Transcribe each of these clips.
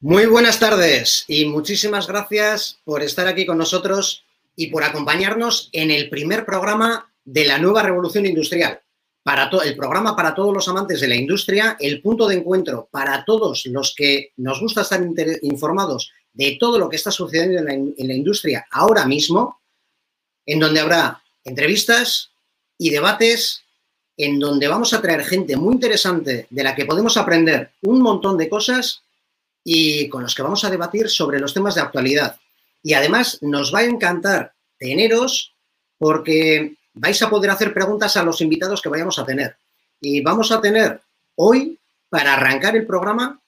Muy buenas tardes y muchísimas gracias por estar aquí con nosotros y por acompañarnos en el primer programa de la nueva revolución industrial. Para el programa para todos los amantes de la industria, el punto de encuentro para todos los que nos gusta estar informados de todo lo que está sucediendo en la, en la industria ahora mismo, en donde habrá entrevistas y debates en donde vamos a traer gente muy interesante de la que podemos aprender un montón de cosas y con los que vamos a debatir sobre los temas de actualidad. Y además nos va a encantar teneros porque vais a poder hacer preguntas a los invitados que vayamos a tener. Y vamos a tener hoy, para arrancar el programa,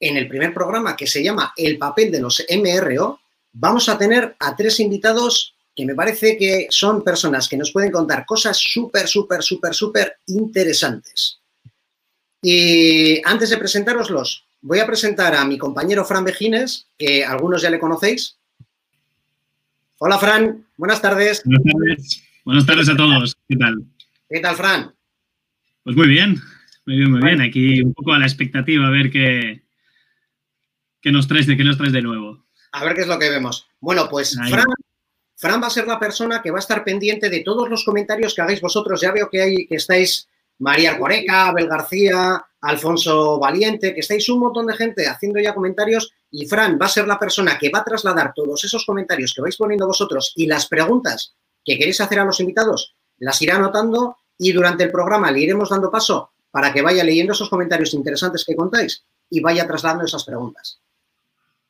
en el primer programa que se llama El papel de los MRO, vamos a tener a tres invitados que me parece que son personas que nos pueden contar cosas súper, súper, súper, súper interesantes. Y antes de presentároslos, voy a presentar a mi compañero Fran Bejines, que algunos ya le conocéis. Hola, Fran. Buenas tardes. Buenas tardes. Buenas tardes a todos. ¿Qué tal? ¿Qué tal, Fran? Pues muy bien. Muy bien, muy bien. Aquí un poco a la expectativa a ver qué, qué nos traes de qué nos traes de nuevo. A ver qué es lo que vemos. Bueno, pues Fran Fran va a ser la persona que va a estar pendiente de todos los comentarios que hagáis vosotros. Ya veo que, hay, que estáis María Coreca, Abel García, Alfonso Valiente, que estáis un montón de gente haciendo ya comentarios y Fran va a ser la persona que va a trasladar todos esos comentarios que vais poniendo vosotros y las preguntas que queréis hacer a los invitados, las irá anotando y durante el programa le iremos dando paso para que vaya leyendo esos comentarios interesantes que contáis y vaya trasladando esas preguntas.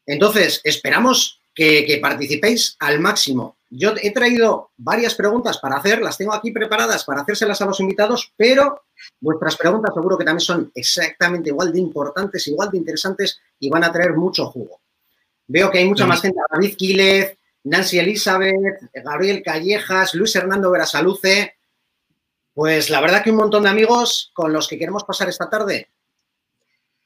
Entonces, esperamos que, participéis al máximo. Yo he traído varias preguntas para hacer, las tengo aquí preparadas para hacérselas a los invitados, pero vuestras preguntas seguro que también son exactamente igual de importantes, igual de interesantes y van a traer mucho jugo. Veo que hay mucha más gente, David Quílez, Nancy Elizabeth, Gabriel Callejas, Luis Hernando Verasaluce. Pues la verdad que un montón de amigos con los que queremos pasar esta tarde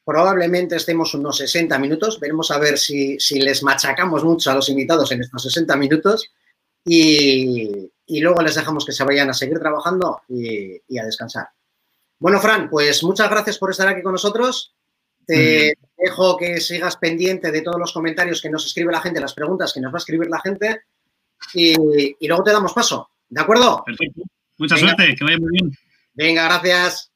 Probablemente estemos unos 60 minutos. Veremos a ver si, les machacamos mucho a los invitados en estos 60 minutos y, luego les dejamos que se vayan a seguir trabajando y, a descansar. Bueno, Fran, pues muchas gracias por estar aquí con nosotros. Te dejo que sigas pendiente de todos los comentarios que nos escribe la gente, las preguntas que nos va a escribir la gente y, luego te damos paso. ¿De acuerdo? Perfecto. Mucha suerte, que vaya muy bien. Venga, gracias.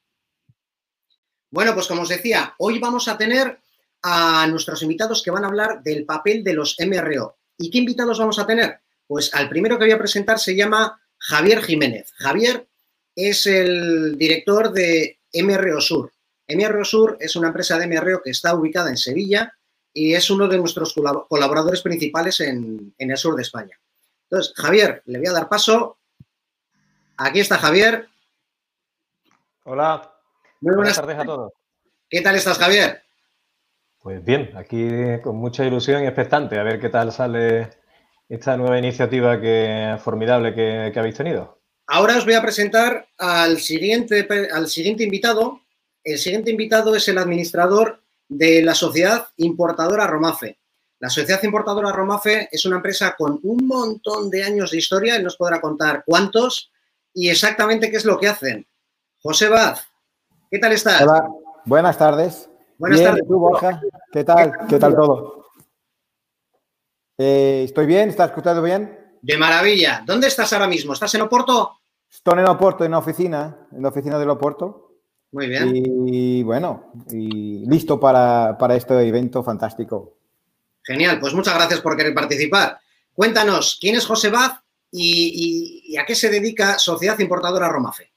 Bueno, pues como os decía, hoy vamos a tener a nuestros invitados que van a hablar del papel de los MRO. ¿Y qué invitados vamos a tener? Pues al primero que voy a presentar se llama Javier Jiménez. Javier es el director de MRO Sur. MRO Sur es una empresa de MRO que está ubicada en Sevilla y es uno de nuestros colaboradores principales en, el sur de España. Entonces, Javier, le voy a dar paso. Aquí está Javier. Hola. Muy buenas, tardes a todos. ¿Qué tal estás, Javier? Pues bien, aquí con mucha ilusión y expectante a ver qué tal sale esta nueva iniciativa que, formidable que, habéis tenido. Ahora os voy a presentar al siguiente, al siguiente invitado. El siguiente invitado es el administrador de la sociedad importadora Romafe. La sociedad importadora Romafe es una empresa con un montón de años de historia, él nos podrá contar cuántos y exactamente qué es lo que hacen. José Baz, ¿Qué tal estás? Hola, buenas tardes. Buenas tardes. ¿Tú, Borja? ¿Qué tal? ¿Qué tal todo? Eh, ¿Estoy bien? ¿Estás escuchando bien? De maravilla. ¿Dónde estás ahora mismo? ¿Estás en Oporto? Estoy en Oporto, en la oficina, en la oficina del Oporto. Muy bien. Y bueno, y listo para, este evento fantástico. Genial, pues muchas gracias por querer participar. Cuéntanos, ¿quién es José Baz y a qué se dedica Sociedad Importadora Romafe?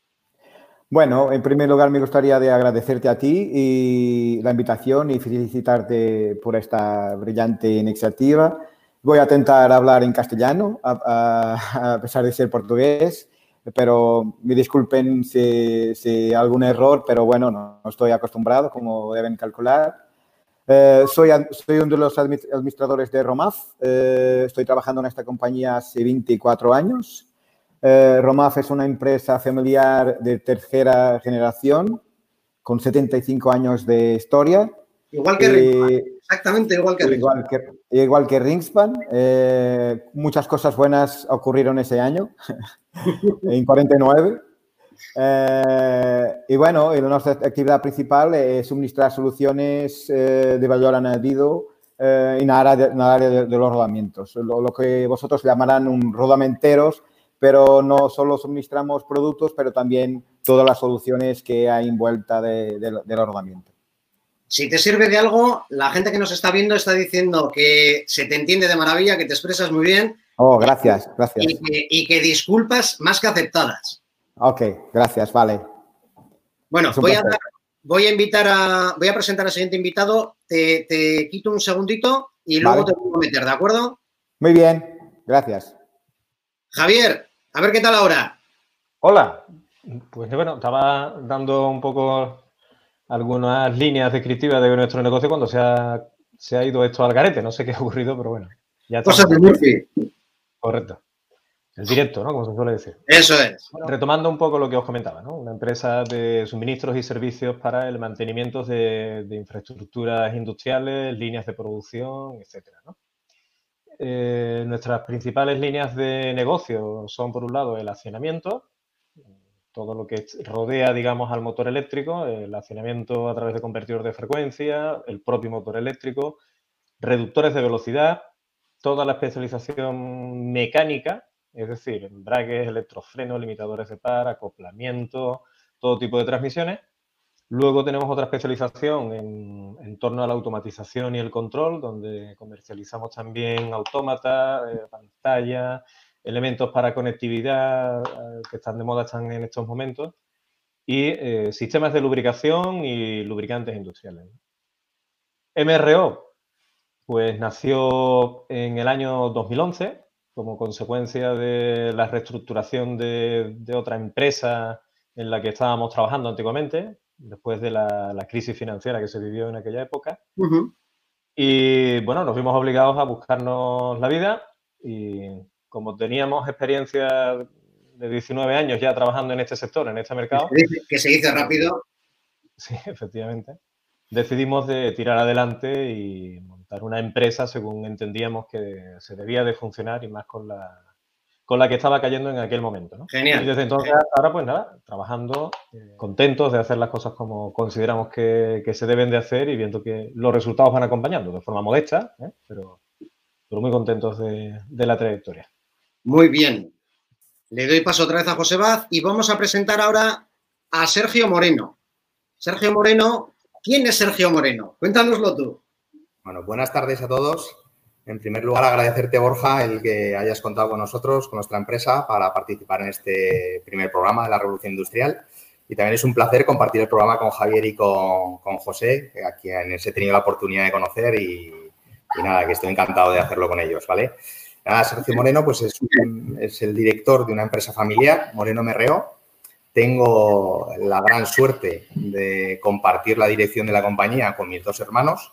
Bueno, en primer lugar me gustaría de agradecerte a ti y la invitación y felicitarte por esta brillante iniciativa. Voy a intentar hablar en castellano, a, pesar de ser portugués, pero me disculpen si, si algún error, pero bueno, no, estoy acostumbrado, como deben calcular. Eh, soy, soy uno de los administradores de Romaf. Eh, estoy trabajando en esta compañía hace 24 años. Eh, Romaf es una empresa familiar de tercera generación con 75 años de historia. Igual que Ringspan, exactamente igual que Ringspan. Igual que, Ringspan. Eh, muchas cosas buenas ocurrieron ese año, en 49. Eh, y bueno, nuestra actividad principal es suministrar soluciones de valor añadido eh, en, el área de, área de, los rodamientos, lo, que vosotros llamarán un rodamenteros, pero no solo suministramos productos, pero también todas las soluciones que hay envuelta de, de, los rodamientos. Si te sirve de algo, la gente que nos está viendo está diciendo que se te entiende de maravilla, que te expresas muy bien. Oh, gracias, gracias. Y que, disculpas más que aceptadas. Ok, gracias, vale. Bueno, voy a, voy a, invitar a, voy a presentar al siguiente invitado. Te, te quito un segundito y luego te voy a meter, ¿de acuerdo? Muy bien, gracias. Javier, a ver qué tal ahora. Hola. Pues bueno, estaba dando un poco algunas líneas descriptivas de nuestro negocio cuando se ha, se ha ido esto al garete. No sé qué ha ocurrido, pero bueno. Ya Cosas de Murphy. Correcto. El directo, ¿no? Como se suele decir. Eso es. retomando un poco lo que os comentaba, ¿no? Una empresa de suministros y servicios para el mantenimiento de, infraestructuras industriales, líneas de producción, etcétera, ¿no? Eh, nuestras principales líneas de negocio son, por un lado, el accionamiento, todo lo que rodea, digamos, al motor eléctrico, el accionamiento a través de convertidor de frecuencia, el propio motor eléctrico, reductores de velocidad, toda la especialización mecánica, es decir, embragues, electrofrenos, limitadores de par, acoplamiento, todo tipo de transmisiones. Luego tenemos otra especialización en, torno a la automatización y el control, donde comercializamos también autómatas, eh, pantallas, elementos para conectividad eh, que están de moda están en estos momentos y eh, sistemas de lubricación y lubricantes industriales. MRO, pues nació en el año 2011 como consecuencia de la reestructuración de, otra empresa en la que estábamos trabajando antiguamente, después de la, crisis financiera que se vivió en aquella época. Y bueno, nos vimos obligados a buscarnos la vida y como teníamos experiencia de 19 años ya trabajando en este sector, en este mercado. Que se dice rápido. Sí, efectivamente. Decidimos de tirar adelante y montar una empresa según entendíamos que se debía de funcionar y más con la, con la que estaba cayendo en aquel momento. ¿no? Genial. Y desde entonces ahora, pues nada, trabajando, contentos de hacer las cosas como consideramos que, se deben de hacer y viendo que los resultados van acompañando de forma modesta, ¿eh? pero, pero muy contentos de la trayectoria. Muy bien. Le doy paso otra vez a José Baz y vamos a presentar ahora a Sergio Moreno. Sergio Moreno, ¿quién es Sergio Moreno? Cuéntanoslo tú. Bueno, buenas tardes a todos. En primer lugar, agradecerte, Borja, el que hayas contado con nosotros, con nuestra empresa, para participar en este primer programa de la Revolución Industrial. Y también es un placer compartir el programa con Javier y con, José, a quienes he tenido la oportunidad de conocer y, y nada, que estoy encantado de hacerlo con ellos, ¿vale? Sergio Moreno pues es, el director de una empresa familiar, Moreno Merreo. Tengo la gran suerte de compartir la dirección de la compañía con mis dos hermanos,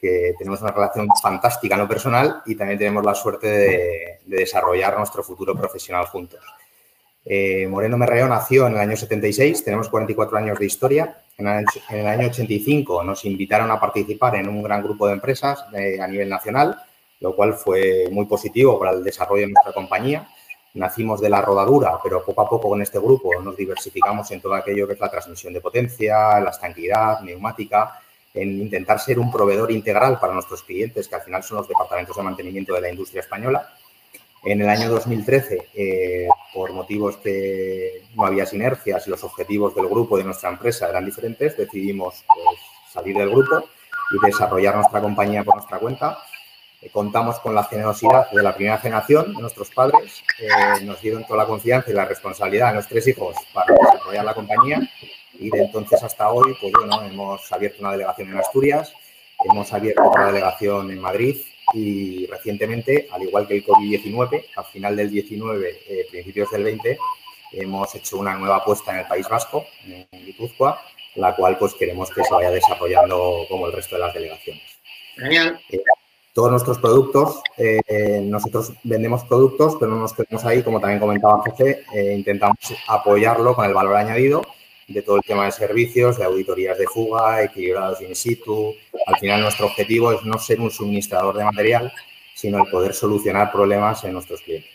que tenemos una relación fantástica en lo personal y también tenemos la suerte de, desarrollar nuestro futuro profesional juntos. Eh, Moreno Merreo nació en el año 76, tenemos 44 años de historia. En el, año 85 nos invitaron a participar en un gran grupo de empresas eh, a nivel nacional lo cual fue muy positivo para el desarrollo de nuestra compañía. Nacimos de la rodadura, pero poco a poco con este grupo nos diversificamos en todo aquello que es la transmisión de potencia, la estanquidad, neumática, en intentar ser un proveedor integral para nuestros clientes, que al final son los departamentos de mantenimiento de la industria española. En el año 2013, eh, por motivos que no había sinergias y los objetivos del grupo de nuestra empresa eran diferentes, decidimos pues, salir del grupo y desarrollar nuestra compañía por nuestra cuenta eh, contamos con la generosidad de la primera generación, nuestros padres, eh, nos dieron toda la confianza y la responsabilidad a nuestros tres hijos para desarrollar la compañía y de entonces hasta hoy, pues bueno, hemos abierto una delegación en Asturias, hemos abierto otra delegación en Madrid y recientemente, al igual que el COVID-19, al final del 19, eh, principios del 20, hemos hecho una nueva apuesta en el País Vasco, en Guipúzcoa, la cual pues queremos que se vaya desarrollando como el resto de las delegaciones. Genial todos nuestros productos, eh, nosotros vendemos productos, pero no nos quedamos ahí, como también comentaba José, eh, intentamos apoyarlo con el valor añadido de todo el tema de servicios, de auditorías de fuga, equilibrados in situ. Al final nuestro objetivo es no ser un suministrador de material, sino el poder solucionar problemas en nuestros clientes.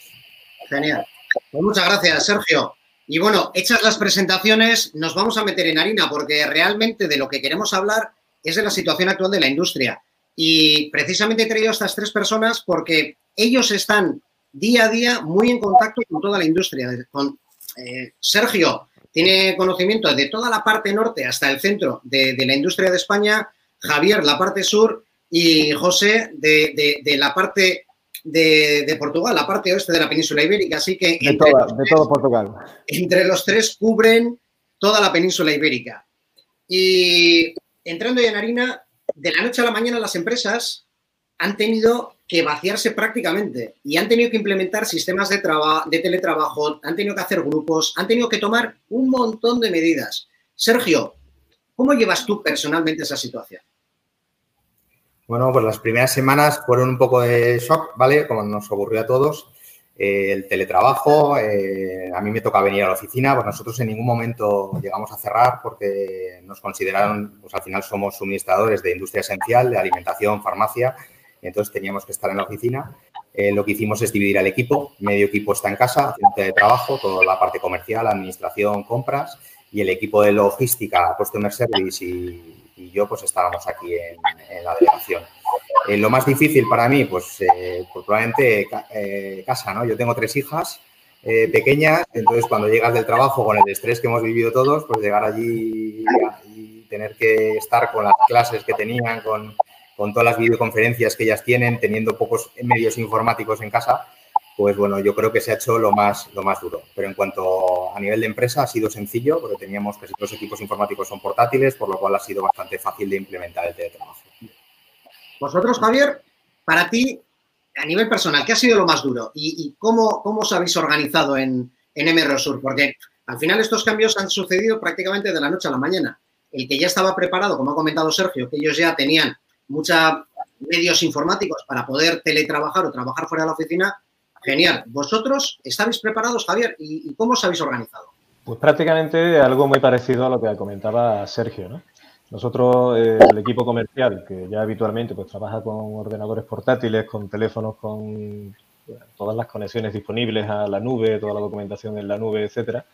Genial. Pues muchas gracias, Sergio. Y bueno, hechas las presentaciones, nos vamos a meter en harina porque realmente de lo que queremos hablar es de la situación actual de la industria Y precisamente he traído a estas tres personas porque ellos están día a día muy en contacto con toda la industria. Eh, Sergio tiene conocimiento de toda la parte norte hasta el centro de, la industria de España, Javier la parte sur y José de, la parte de, Portugal, la parte oeste de la península ibérica. Así que de, de todo Portugal. Entre los tres cubren toda la península ibérica. Y entrando ya en harina, de la noche a la mañana las empresas han tenido que vaciarse prácticamente y han tenido que implementar sistemas de, de teletrabajo, han tenido que hacer grupos, han tenido que tomar un montón de medidas. Sergio, ¿cómo llevas tú personalmente esa situación? Bueno, pues las primeras semanas fueron un poco de shock, ¿vale? Como nos ocurrió a todos. Eh, el teletrabajo, eh, a mí me toca venir a la oficina, pues nosotros en ningún momento llegamos a cerrar porque nos consideraron, pues al final somos suministradores de industria esencial, de alimentación, farmacia, entonces teníamos que estar en la oficina. Eh, lo que hicimos es dividir al equipo, medio equipo está en casa haciendo teletrabajo, toda la parte comercial, administración, compras, y el equipo de logística, customer service y, yo pues estábamos aquí en la delegación. Eh, lo más difícil para mí, pues, eh, pues probablemente casa, ¿no? Yo tengo tres hijas pequeñas, entonces cuando llegas del trabajo con el estrés que hemos vivido todos, pues llegar allí y tener que estar con las clases que tenían, con, con todas las videoconferencias que ellas tienen, teniendo pocos medios informáticos en casa, pues bueno, yo creo que se ha hecho lo más, lo más duro. Pero en cuanto a nivel de empresa ha sido sencillo, porque teníamos casi todos los equipos informáticos son portátiles, por lo cual ha sido bastante fácil de implementar el teletrabajo. Vosotros, Javier, para ti, a nivel personal, ¿qué ha sido lo más duro? ¿Y, cómo, cómo, os habéis organizado en, en MRO Sur? Porque al final estos cambios han sucedido prácticamente de la noche a la mañana. El que ya estaba preparado, como ha comentado Sergio, que ellos ya tenían muchos medios informáticos para poder teletrabajar o trabajar fuera de la oficina, genial. ¿Vosotros estáis preparados, Javier? ¿Y, cómo os habéis organizado? Pues prácticamente algo muy parecido a lo que comentaba Sergio, ¿no? Nosotros, eh, el equipo comercial, que ya habitualmente pues, trabaja con ordenadores portátiles, con teléfonos con todas las conexiones disponibles a la nube, toda la documentación en la nube, etcétera,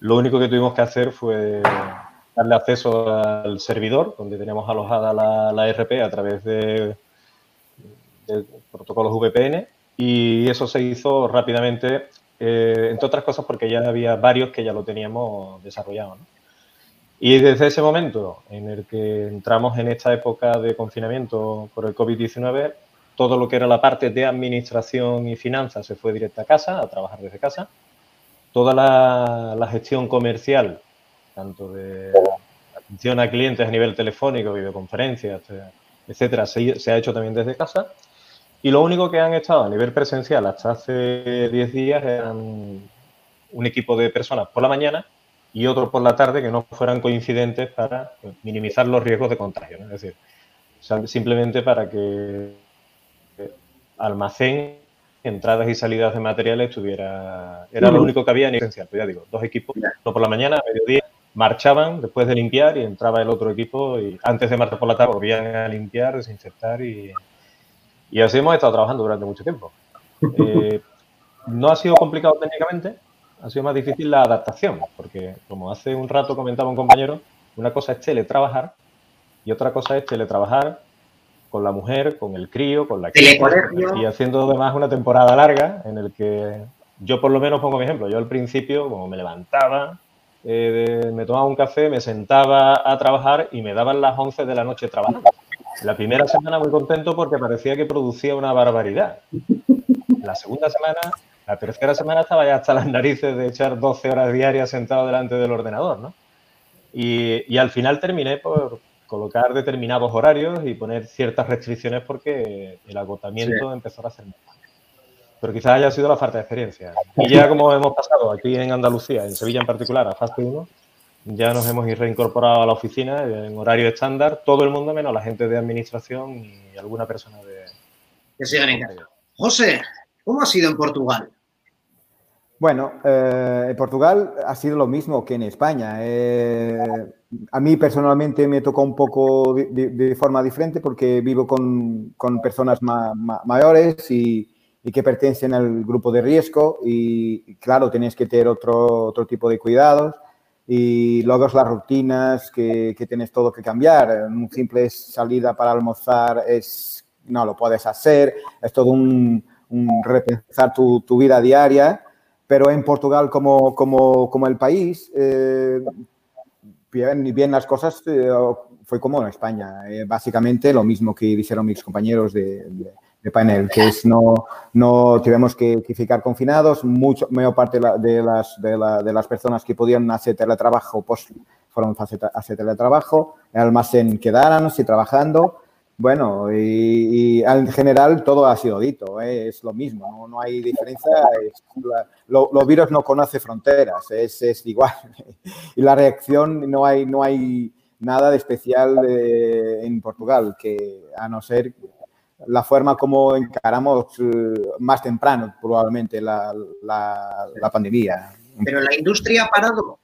lo único que tuvimos que hacer fue darle acceso al servidor, donde teníamos alojada la, la RP a través de, protocolos VPN, y eso se hizo rápidamente, eh, entre otras cosas porque ya había varios que ya lo teníamos desarrollado. Y desde ese momento en el que entramos en esta época de confinamiento por el COVID-19, todo lo que era la parte de administración y finanzas se fue directa a casa, a trabajar desde casa. Toda la, gestión comercial, tanto de atención a clientes a nivel telefónico, videoconferencias, etcétera, se, se, ha hecho también desde casa. Y lo único que han estado a nivel presencial hasta hace 10 días eran un equipo de personas por la mañana y otro por la tarde que no fueran coincidentes para minimizar los riesgos de contagio. Es decir, simplemente para que almacén, entradas y salidas de materiales estuviera... Era lo único que había en esencial. Pues ya digo, dos equipos, uno por la mañana, a mediodía, marchaban después de limpiar y entraba el otro equipo y antes de marchar por la tarde volvían a limpiar, desinfectar y, y así hemos estado trabajando durante mucho tiempo. Eh, no ha sido complicado técnicamente, ha sido más difícil la adaptación, porque como hace un rato comentaba un compañero, una cosa es teletrabajar y otra cosa es teletrabajar con la mujer, con el crío, con la y haciendo además una temporada larga en el que yo por lo menos pongo mi ejemplo. Yo al principio, como me levantaba, eh, me tomaba un café, me sentaba a trabajar y me daban las 11 de la noche trabajando. La primera semana muy contento porque parecía que producía una barbaridad. La segunda semana la tercera semana estaba ya hasta las narices de echar 12 horas diarias sentado delante del ordenador, ¿no? Y, al final terminé por colocar determinados horarios y poner ciertas restricciones porque el agotamiento empezó a ser más. Pero quizás haya sido la falta de experiencia. Y ya como hemos pasado aquí en Andalucía, en Sevilla en particular, a fase 1, ya nos hemos reincorporado a la oficina en horario estándar, todo el mundo menos la gente de administración y alguna persona de... Que sigan en casa. José, ¿cómo ha sido en Portugal? Bueno, eh, en Portugal ha sido lo mismo que en España. Eh, a mí personalmente me tocó un poco de, forma diferente porque vivo con, personas mayores y, que pertenecen al grupo de riesgo y, claro, tenéis que tener otro, otro tipo de cuidados. y luego las rutinas que, que, tienes todo que cambiar. Un simple salida para almorzar es, no lo puedes hacer, es todo un, un repensar tu, tu, vida diaria, pero en Portugal como, como, como el país, eh, bien, bien las cosas eh, fue como en España, eh, básicamente lo mismo que dijeron mis compañeros de, de de panel, que es no, no tuvimos que, que ficar confinados, mucho, mayor parte de las, de, la, de las personas que podían hacer teletrabajo, pues fueron a hacer teletrabajo, el almacén quedaron, sí, trabajando, bueno, y, y, en general todo ha sido dito, ¿eh? es lo mismo, no, no hay diferencia, los virus no conoce fronteras, es, es igual, y la reacción no hay, no hay nada de especial eh, en Portugal, que a no ser la forma como encaramos eh, más temprano probablemente la, la, la pandemia. Pero la industria ha parado.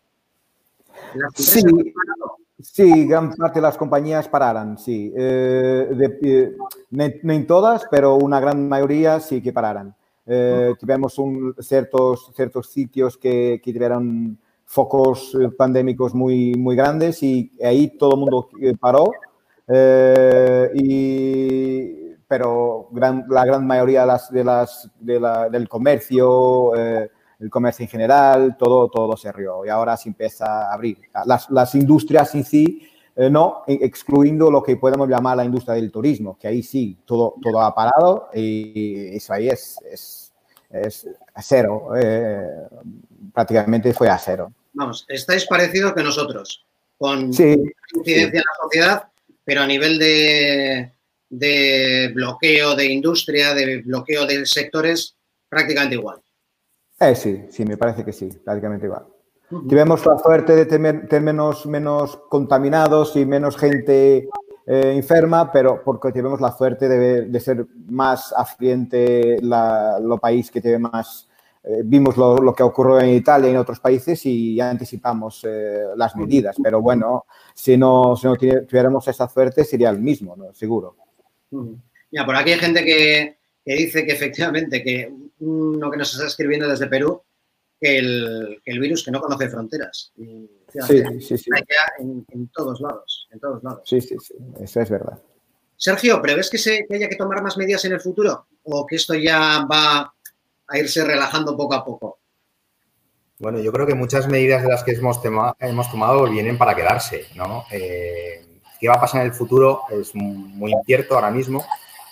Sí, parado. sí, gran parte de las compañías pararan, sí. Eh, de, eh, no en todas, pero una gran mayoría sí que pararan. Eh, tuvimos un, ciertos, ciertos sitios que, que tuvieron focos pandémicos muy, muy grandes y ahí todo el mundo paró. y pero gran, la gran mayoría de las, de las, de la, del comercio, eh, el comercio en general, todo, todo se rió y ahora se empieza a abrir. Las, las industrias en sí, eh, no, excluyendo lo que podemos llamar la industria del turismo, que ahí sí, todo, todo ha parado y eso ahí es, es, es a cero, eh, prácticamente fue a cero. Vamos, estáis parecidos que nosotros, con sí, incidencia sí. en la sociedad, pero a nivel de de bloqueo de industria, de bloqueo de sectores, prácticamente igual. Eh, sí, sí, me parece que sí, prácticamente igual. Uh -huh. Tivemos la suerte de tener, tener menos, menos, contaminados y menos gente eh, enferma, pero porque tenemos la suerte de, de ser más afluente la, lo país que tiene más... Eh, vimos lo, lo, que ocurrió en Italia y en otros países y ya anticipamos eh, las medidas, pero bueno, si no, si no tuviéramos esa suerte sería el mismo, ¿no? seguro. Ya, por aquí hay gente que, que, dice que efectivamente que uno que nos está escribiendo desde Perú, que el, que el virus que no conoce fronteras. Y, sí, sí, sí. En, en, todos lados, en todos lados. Sí, sí, sí, eso es verdad. Sergio, ¿prevés que, se, que haya que tomar más medidas en el futuro? ¿O que esto ya va a irse relajando poco a poco? Bueno, yo creo que muchas medidas de las que hemos, tema, hemos tomado vienen para quedarse, ¿no? Eh, ¿Qué va a pasar en el futuro? Es muy incierto ahora mismo,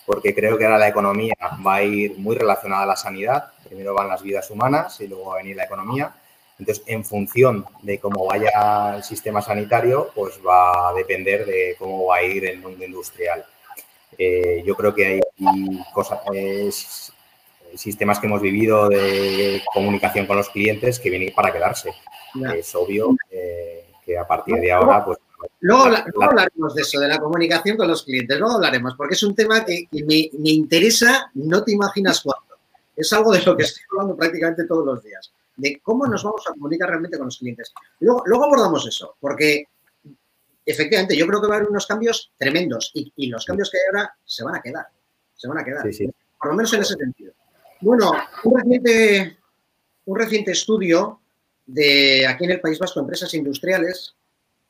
porque creo que ahora la economía va a ir muy relacionada a la sanidad. Primero van las vidas humanas y luego va a venir la economía. Entonces, en función de cómo vaya el sistema sanitario, pues va a depender de cómo va a ir el mundo industrial. Eh, yo creo que hay cosas, eh, sistemas que hemos vivido de comunicación con los clientes que vienen para quedarse. Es obvio eh, que a partir de ahora, pues Luego, luego, hablaremos de eso, de la comunicación con los clientes, luego hablaremos, porque es un tema que, que me, me, interesa, no te imaginas cuánto. Es algo de lo que estoy hablando prácticamente todos los días, de cómo nos vamos a comunicar realmente con los clientes. Luego, luego abordamos eso, porque efectivamente yo creo que va a haber unos cambios tremendos y, y los cambios que hay ahora se van a quedar, se van a quedar, sí, sí. por lo menos en ese sentido. Bueno, un reciente, un reciente estudio de aquí en el País Vasco, empresas industriales,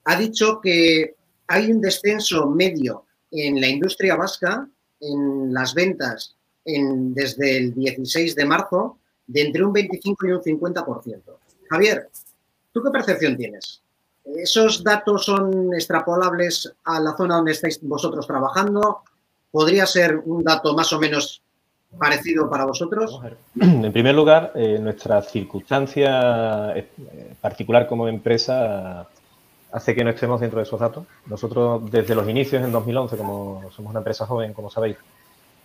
ha dicho que hay un descenso medio en la industria vasca, en las ventas, en, desde el 16 de marzo, de entre un 25 y un 50%. Javier, ¿tú qué percepción tienes? ¿Esos datos son extrapolables a la zona donde estáis vosotros trabajando? ¿Podría ser un dato más o menos parecido para vosotros? En primer lugar, eh, nuestra circunstancia eh, particular como empresa hace que no estemos dentro de esos datos. Nosotros, desde los inicios en 2011, como somos una empresa joven, como sabéis,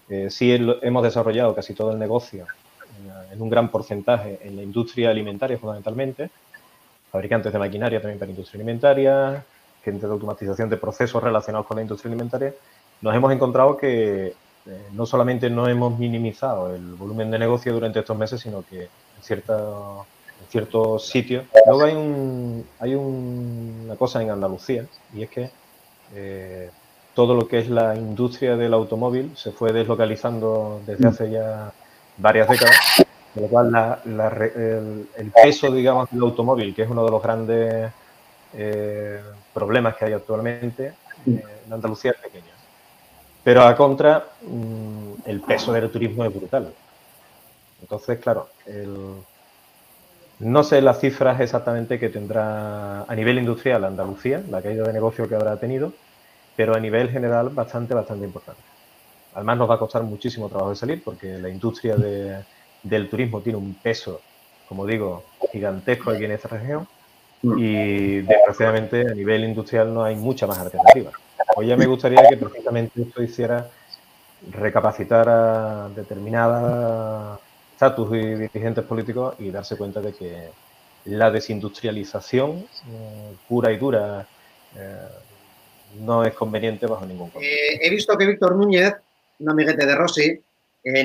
eh, sí hemos desarrollado casi todo el negocio en, en, un gran porcentaje en la industria alimentaria, fundamentalmente, fabricantes de maquinaria también para industria alimentaria, gente de automatización de procesos relacionados con la industria alimentaria. Nos hemos encontrado que eh, no solamente no hemos minimizado el volumen de negocio durante estos meses, sino que en cierta ciertos sitios. Luego hay, un, hay un, una cosa en Andalucía y es que eh, todo lo que es la industria del automóvil se fue deslocalizando desde hace ya varias décadas, con lo cual la, la, el, el, peso, digamos, del automóvil, que es uno de los grandes eh, problemas que hay actualmente, eh, en Andalucía es pequeño. Pero a contra, mm, el peso del turismo es brutal. Entonces, claro, no sé las cifras exactamente que tendrá a nivel industrial Andalucía, la caída de negocio que habrá tenido, pero a nivel general bastante, bastante importante. Además nos va a costar muchísimo trabajo de salir porque la industria del turismo tiene un peso, como digo, gigantesco aquí en esta región y desgraciadamente a nivel industrial no hay mucha más alternativa. Hoy ya me gustaría que precisamente esto hiciera recapacitar a determinadas estatus y dirigentes políticos y darse cuenta de que la desindustrialización eh, pura y dura eh, no es conveniente bajo ningún punto. Eh, he visto que Víctor Núñez, un amiguete de Rossi,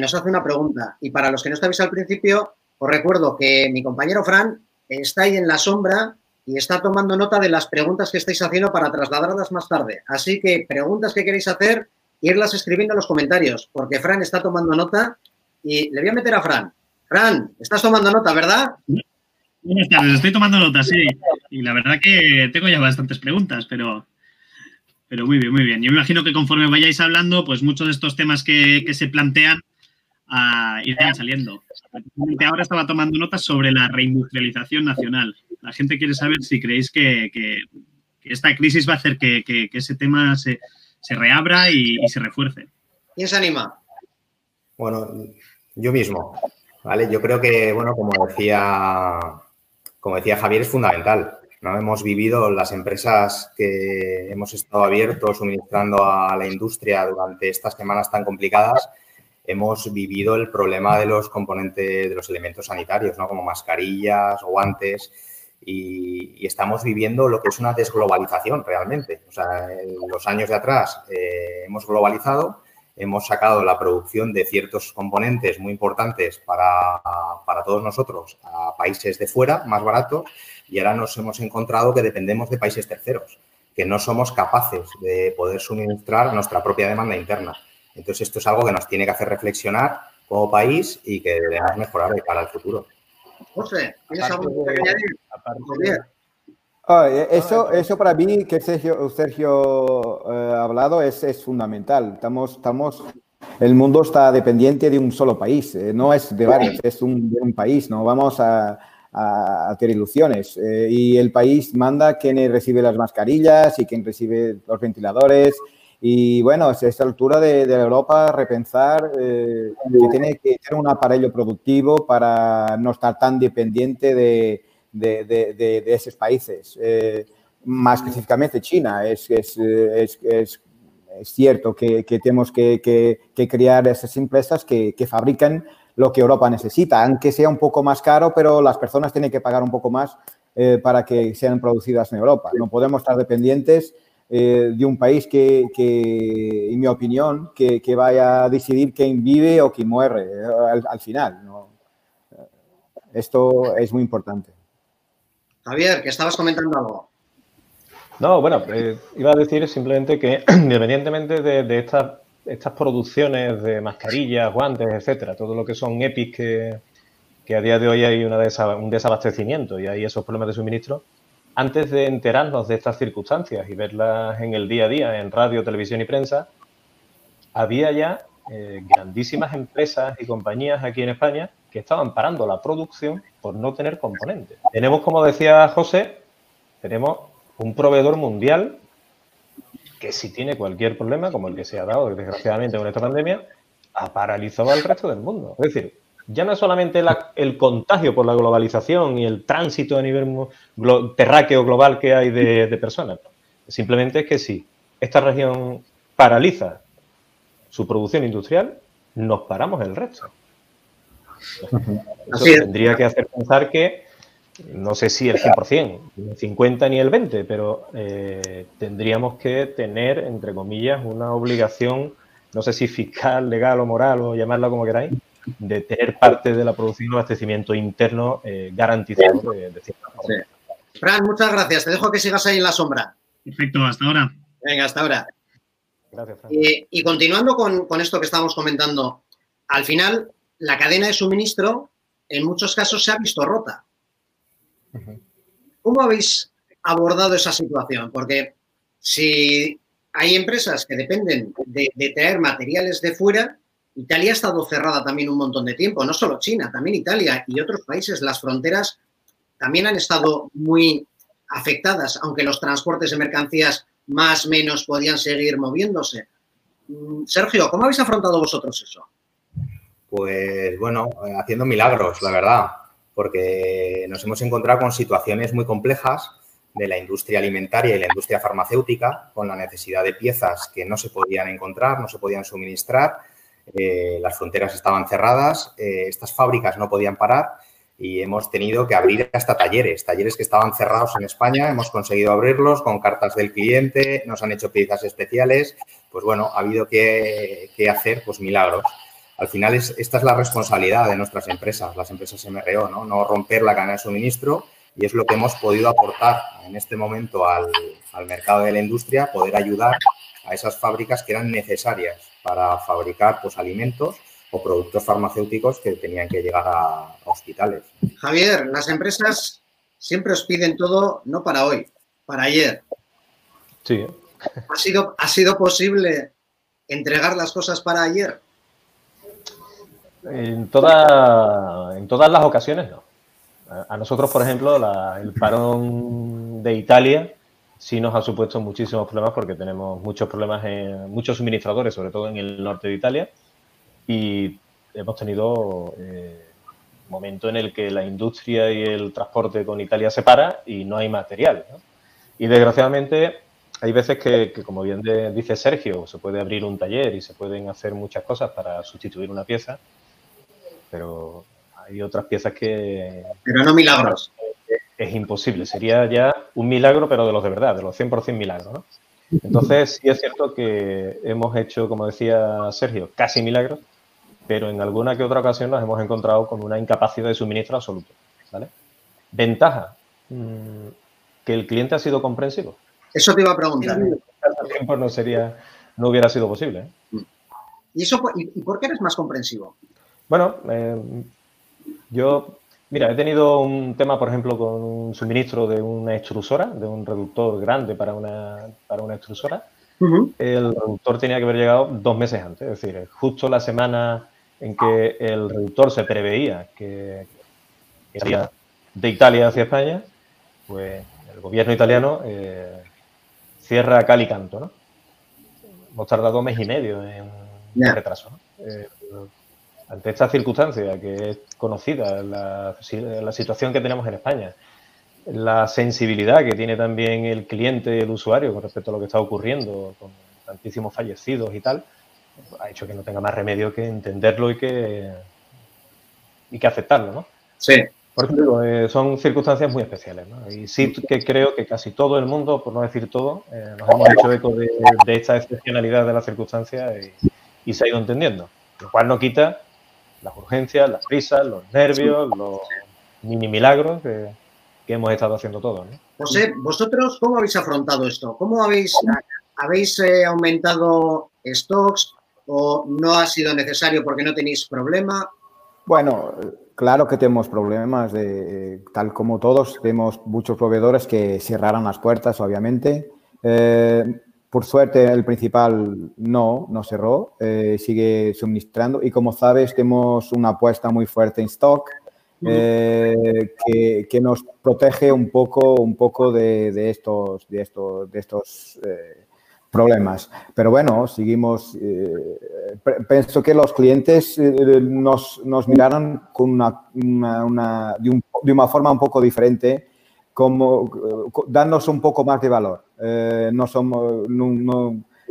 nos hace una pregunta. Y para los que no estabais al principio, os recuerdo que mi compañero Fran está ahí en la sombra y está tomando nota de las preguntas que estáis haciendo para trasladarlas más tarde. Así que preguntas que queréis hacer, irlas escribiendo en los comentarios, porque Fran está tomando nota y le voy a meter a Fran. Fran, estás tomando nota, ¿verdad? Buenas tardes, estoy tomando nota, sí. Y la verdad que tengo ya bastantes preguntas, pero, pero muy bien, muy bien. Yo me imagino que conforme vayáis hablando, pues muchos de estos temas que, que se plantean a ir saliendo. Ahora estaba tomando notas sobre la reindustrialización nacional. La gente quiere saber si creéis que, esta crisis va a hacer que, ese tema se, reabra y, se refuerce. ¿Quién se anima? Bueno, yo mismo. ¿vale? Yo creo que, bueno, como decía, como decía Javier, es fundamental. ¿no? Hemos vivido las empresas que hemos estado abiertos suministrando a la industria durante estas semanas tan complicadas hemos vivido el problema de los componentes, de los elementos sanitarios, ¿no? Como mascarillas, guantes, y, estamos viviendo lo que es una desglobalización realmente. O sea, en los años de atrás eh, hemos globalizado, hemos sacado la producción de ciertos componentes muy importantes para, para todos nosotros a países de fuera, más baratos, y ahora nos hemos encontrado que dependemos de países terceros, que no somos capaces de poder suministrar nuestra propia demanda interna. Entonces, esto es algo que nos tiene que hacer reflexionar como país y que debemos mejorar de cara al futuro. José, ¿tienes algo que añadir? Eh, eso, eso para mí que Sergio, Sergio eh, ha hablado es, es, fundamental. Estamos, estamos, el mundo está dependiente de un solo país, eh, no es de varios, es un, de un país, no vamos a, a, tener ilusiones. y el país manda quién recibe las mascarillas y quién recibe los ventiladores y bueno, a esta altura de, Europa repensar eh, que tiene que tener un aparello productivo para no estar tan dependiente de, de, esos países. Eh, más específicamente China. Es, cierto que, tenemos que, crear esas empresas que, fabrican lo que Europa necesita, aunque sea un poco más caro, pero las personas tienen que pagar un poco más eh, para que sean producidas en Europa. No podemos estar dependientes eh, de un país que, en mi opinión, que, vaya a decidir quién vive o quién muere al, final. Esto es muy importante. Javier, que estabas comentando algo. No, bueno, eh, iba a decir simplemente que independientemente de, estas, estas producciones de mascarillas, guantes, etcétera, todo lo que son EPIs que, que a día de hoy hay una un desabastecimiento y hay esos problemas de suministro, antes de enterarnos de estas circunstancias y verlas en el día a día, en radio, televisión y prensa, había ya eh, grandísimas empresas y compañías aquí en España que estaban parando la producción por no tener componentes. Tenemos, como decía José, tenemos un proveedor mundial que si tiene cualquier problema, como el que se ha dado desgraciadamente con esta pandemia, ha paralizado al resto del mundo. Es decir, ya no es solamente el contagio por la globalización y el tránsito a nivel terráqueo global que hay de, personas. Simplemente es que si esta región paraliza su producción industrial, nos paramos el resto. Eso tendría que hacer pensar que, no sé si el 100%, ni el 50 ni el 20, pero eh, tendríamos que tener, entre comillas, una obligación, no sé si fiscal, legal o moral, o llamarla como queráis, de tener parte de la producción y abastecimiento interno eh, garantizado de, cierta forma. Fran, muchas gracias. Te dejo que sigas ahí en la sombra. Perfecto, hasta ahora. Venga, hasta ahora. Gracias, Fran. y continuando con, esto que estábamos comentando, al final la cadena de suministro en muchos casos se ha visto rota. ¿Cómo habéis abordado esa situación? Porque si hay empresas que dependen de, traer materiales de fuera, Italia ha estado cerrada también un montón de tiempo, no solo China, también Italia y otros países, las fronteras también han estado muy afectadas, aunque los transportes de mercancías más o menos podían seguir moviéndose. Mm, Sergio, ¿cómo habéis afrontado vosotros eso? Pues bueno, eh, haciendo milagros, la verdad, porque nos hemos encontrado con situaciones muy complejas de la industria alimentaria y la industria farmacéutica, con la necesidad de piezas que no se podían encontrar, no se podían suministrar, eh, las fronteras estaban cerradas, eh, estas fábricas no podían parar y hemos tenido que abrir hasta talleres, talleres que estaban cerrados en España, hemos conseguido abrirlos con cartas del cliente, nos han hecho piezas especiales, pues bueno, ha habido que, hacer pues milagros. Al final esta es la responsabilidad de nuestras empresas, las empresas MRO, ¿no? no romper la cadena de suministro y es lo que hemos podido aportar en este momento al, mercado de la industria, poder ayudar a esas fábricas que eran necesarias para fabricar pues, alimentos o productos farmacéuticos que tenían que llegar a hospitales. Javier, las empresas siempre os piden todo, no para hoy, para ayer. Sí. ¿Ha sido, ¿Ha sido posible entregar las cosas para ayer? En, toda, en todas las ocasiones no. A nosotros, por ejemplo, el parón de Italia sí nos ha supuesto muchísimos problemas porque tenemos muchos problemas, en, muchos suministradores, sobre todo en el norte de Italia, y hemos tenido eh, momento en el que la industria y el transporte con Italia se para y no hay material. Y desgraciadamente hay veces que, como bien dice Sergio, se puede abrir un taller y se pueden hacer muchas cosas para sustituir una pieza, pero hay otras piezas que... Pero no milagros. Es, imposible, sería ya un milagro, pero de los de verdad, de los 100% milagros. ¿no? Entonces, sí es cierto que hemos hecho, como decía Sergio, casi milagros, pero en alguna que otra ocasión nos hemos encontrado con una incapacidad de suministro absoluto. ¿vale? Ventaja, mm, que el cliente ha sido comprensivo. Eso te iba a preguntar. tiempo no, sería, no hubiera sido posible. ¿eh? ¿Y, eso, ¿Y por qué eres más comprensivo? Bueno, eh, yo, mira, he tenido un tema, por ejemplo, con un suministro de una extrusora, de un reductor grande para una, para una extrusora. El reductor tenía que haber llegado dos meses antes, es decir, justo la semana en que el reductor se preveía que, que de Italia hacia España, pues el gobierno italiano eh, cierra cal y canto, ¿no? Hemos tardado un mes y medio en, retraso. ¿no? Eh, ante esta circunstancia que es conocida, la, la, situación que tenemos en España, la sensibilidad que tiene también el cliente y el usuario con respecto a lo que está ocurriendo, con tantísimos fallecidos y tal, ha hecho que no tenga más remedio que entenderlo y que, y que aceptarlo, ¿no? Sí. Por ejemplo, eh, son circunstancias muy especiales, ¿no? Y sí que creo que casi todo el mundo, por no decir todo, eh, nos hemos hecho eco de, esta excepcionalidad de las circunstancias y, y se ha ido entendiendo. Lo cual no quita las urgencias, las prisas, los nervios, los mini milagros que, hemos estado haciendo todos. José, ¿vosotros cómo habéis afrontado esto? ¿Cómo habéis, habéis eh, aumentado stocks o no ha sido necesario porque no tenéis problema? Bueno, claro que tenemos problemas, de, tal como todos, tenemos muchos proveedores que cerraron las puertas, obviamente. Eh, por suerte, el principal no, no cerró, eh, sigue suministrando y como sabes, tenemos una apuesta muy fuerte en stock eh, que, nos protege un poco, un poco de, estos, de estos, de estos eh, problemas. Pero bueno, seguimos, pienso que los clientes nos, nos miraron con una, de una forma un poco diferente como darnos un poco más de valor. Eh, no somos,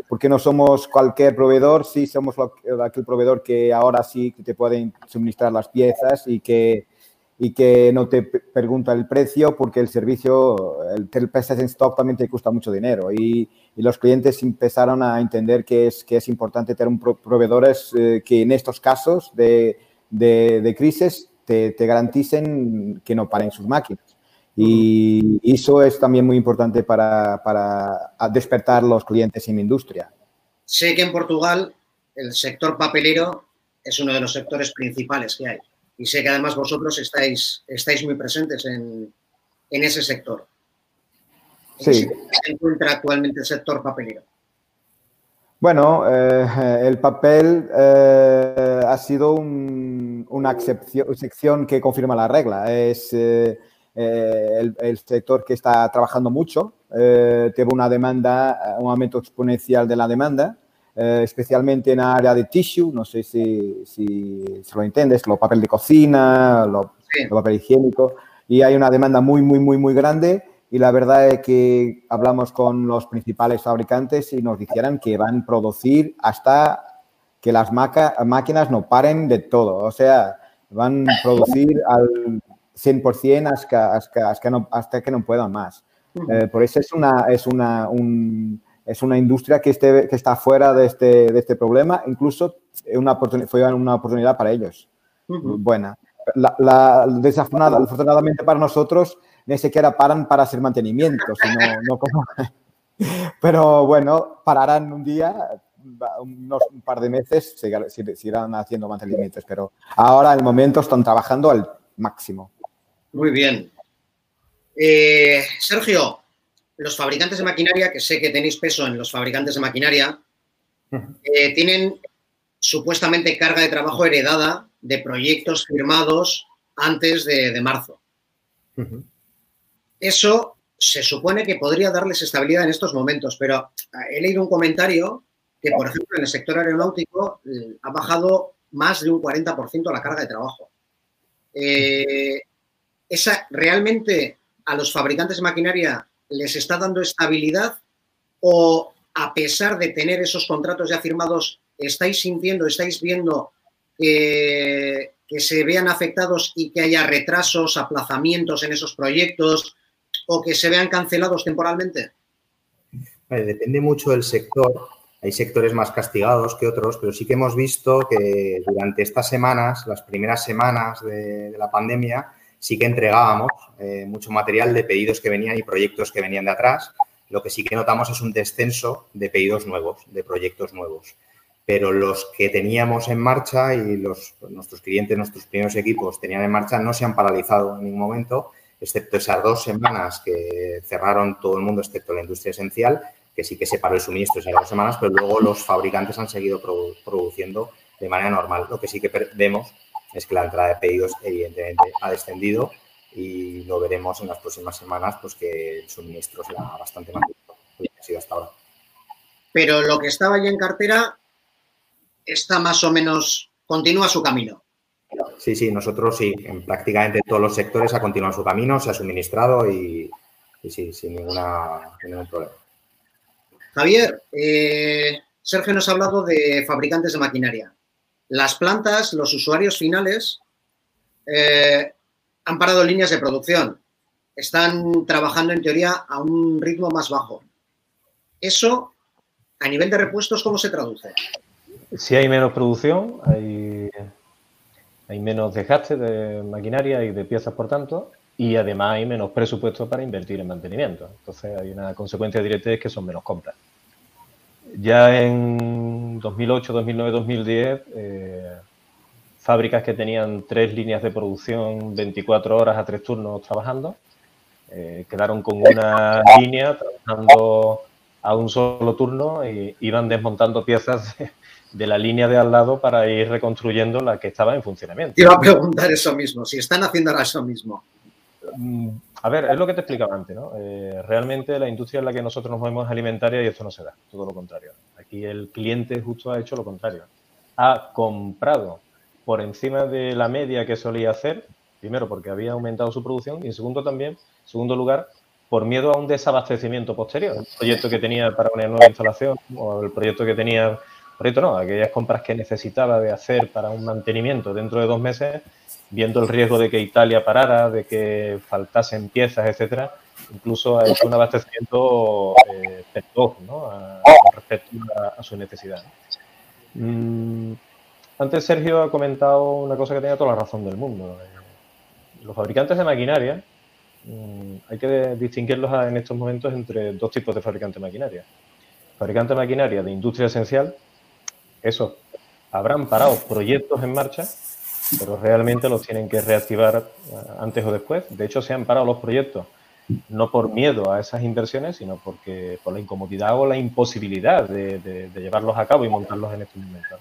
porque no somos cualquier proveedor, sí somos aquel proveedor que ahora sí te pueden suministrar las piezas y que, y que no te pregunta el precio porque el servicio, el, el en stock también te cuesta mucho dinero y, y, los clientes empezaron a entender que es, que es importante tener proveedores eh, que en estos casos de, de, de crisis te, te garanticen que no paren sus máquinas. Y eso es también muy importante para, para despertar los clientes en la industria. Sé que en Portugal el sector papelero es uno de los sectores principales que hay. Y sé que además vosotros estáis, estáis muy presentes en, en ese sector. Sí. se encuentra actualmente el sector papelero? Bueno, eh, el papel eh, ha sido una excepción, que confirma la regla. Es eh, el, sector que está trabajando mucho. tiene una demanda, un aumento exponencial de la demanda, especialmente en el área de tissue. No sé si, si, lo entiendes, lo papel de cocina, lo, lo papel higiénico. Y hay una demanda muy, muy, muy, muy grande y la verdad es que hablamos con los principales fabricantes y nos dijeron que van a producir hasta que las máquinas no paren de todo. O sea, van a producir al 100% hasta, hasta, hasta, que, no, hasta que no puedan más. Eh, por eso es una, es una, es una industria que, esté, que está fuera de este, de este problema. Incluso una fue una oportunidad para ellos. Buena. La, la, desafortunadamente para nosotros, ni siquiera paran para hacer mantenimiento, sino, como... Pero bueno, pararán un día, unos un par de meses, seguirán haciendo mantenimientos, pero ahora, en el momento, están trabajando al máximo. Muy bien. Eh, Sergio, los fabricantes de maquinaria, que sé que tenéis peso en los fabricantes de maquinaria, eh, tienen supuestamente carga de trabajo heredada de proyectos firmados antes de, marzo. Eso se supone que podría darles estabilidad en estos momentos, pero he leído un comentario que, por ejemplo, en el sector aeronáutico eh, ha bajado más de un 40% la carga de trabajo. Eh, ¿Esa realmente a los fabricantes de maquinaria les está dando estabilidad o a pesar de tener esos contratos ya firmados, estáis sintiendo, estáis viendo que se vean afectados y que haya retrasos, aplazamientos en esos proyectos, o que se vean cancelados temporalmente? depende mucho del sector. Hay sectores más castigados que otros, pero sí que hemos visto que durante estas semanas, las primeras semanas de, la pandemia, sí que entregábamos eh, mucho material de pedidos que venían y proyectos que venían de atrás. Lo que sí que notamos es un descenso de pedidos nuevos, de proyectos nuevos. Pero los que teníamos en marcha y los, nuestros clientes, nuestros primeros equipos tenían en marcha, no se han paralizado en ningún momento excepto esas dos semanas que cerraron todo el mundo, excepto la industria esencial, que sí que se paró el suministro esas dos semanas, pero luego los fabricantes han seguido produciendo de manera normal. Lo que sí que vemos es que la entrada de pedidos evidentemente ha descendido y lo veremos en las próximas semanas, pues que el suministro será bastante más que ha sido hasta ahora. Pero lo que estaba ya en cartera está más o menos, continúa su camino. Sí, sí, nosotros sí, en prácticamente todos los sectores ha continuado su camino, se ha suministrado y, sí, sin, ninguna, ningún problema. Javier, eh, Sergio nos ha hablado de fabricantes de maquinaria. Las plantas, los usuarios finales, eh, han parado líneas de producción. Están trabajando en teoría a un ritmo más bajo. Eso, a nivel de repuestos, ¿cómo se traduce? Si hay menos producción, hay hay menos desgaste de maquinaria y de piezas, por tanto, y además hay menos presupuesto para invertir en mantenimiento. Entonces hay una consecuencia directa es que son menos compras. Ya en 2008, 2009, 2010, fábricas que tenían tres líneas de producción 24 horas a tres turnos trabajando, eh, quedaron con una línea trabajando a un solo turno y iban desmontando piezas de la línea de al lado para ir reconstruyendo la que estaba en funcionamiento. Iba a preguntar eso mismo, si están haciendo ahora eso mismo. Mm, a ver, es lo que te explicaba antes, ¿no? Eh, realmente la industria en la que nosotros nos movemos es alimentaria y esto no se da, todo lo contrario. Aquí el cliente justo ha hecho lo contrario. Ha comprado por encima de la media que solía hacer, primero porque había aumentado su producción y en segundo también, segundo lugar, por miedo a un desabastecimiento posterior. El proyecto que tenía para una nueva instalación o el proyecto que tenía proyecto no, aquellas compras que necesitaba de hacer para un mantenimiento dentro de dos meses, viendo el riesgo de que Italia parara, de que faltasen piezas, etcétera, incluso ha hecho un abastecimiento eh, ¿no? respecto a, su necesidad. Mm, antes Sergio ha comentado una cosa que tenía toda la razón del mundo. Eh, los fabricantes de maquinaria, mm, hay que distinguirlos en estos momentos entre dos tipos de fabricantes de maquinaria. Fabricante de maquinaria de industria esencial, eso, habrán parado proyectos en marcha, pero realmente los tienen que reactivar eh, antes o después. De hecho, se han parado los proyectos no por miedo a esas inversiones, sino porque por la incomodidad o la imposibilidad de, llevarlos a cabo y montarlos en estos momentos.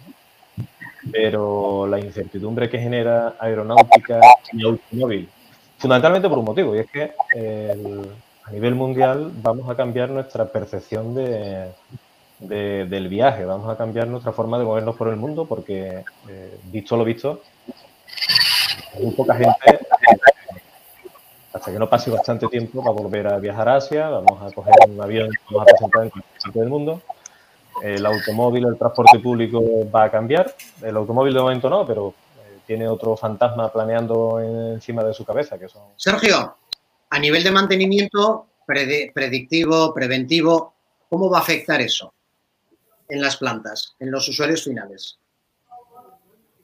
Pero la incertidumbre que genera aeronáutica y automóvil, fundamentalmente por un motivo, y es que a nivel mundial vamos a cambiar nuestra percepción de, del viaje, vamos a cambiar nuestra forma de movernos por el mundo, porque, eh, visto lo visto, muy poca gente hasta que no pase bastante tiempo va a volver a viajar a Asia, vamos a coger un avión, vamos a presentar en cualquier parte del mundo. El automóvil, el transporte público va a cambiar. El automóvil de momento no, pero eh, tiene otro fantasma planeando encima de su cabeza, que son... Sergio, a nivel de mantenimiento predictivo, preventivo, ¿cómo va a afectar eso en las plantas, en los usuarios finales?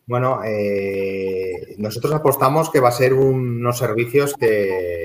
Bueno, eh, nosotros apostamos que va a ser unos servicios que,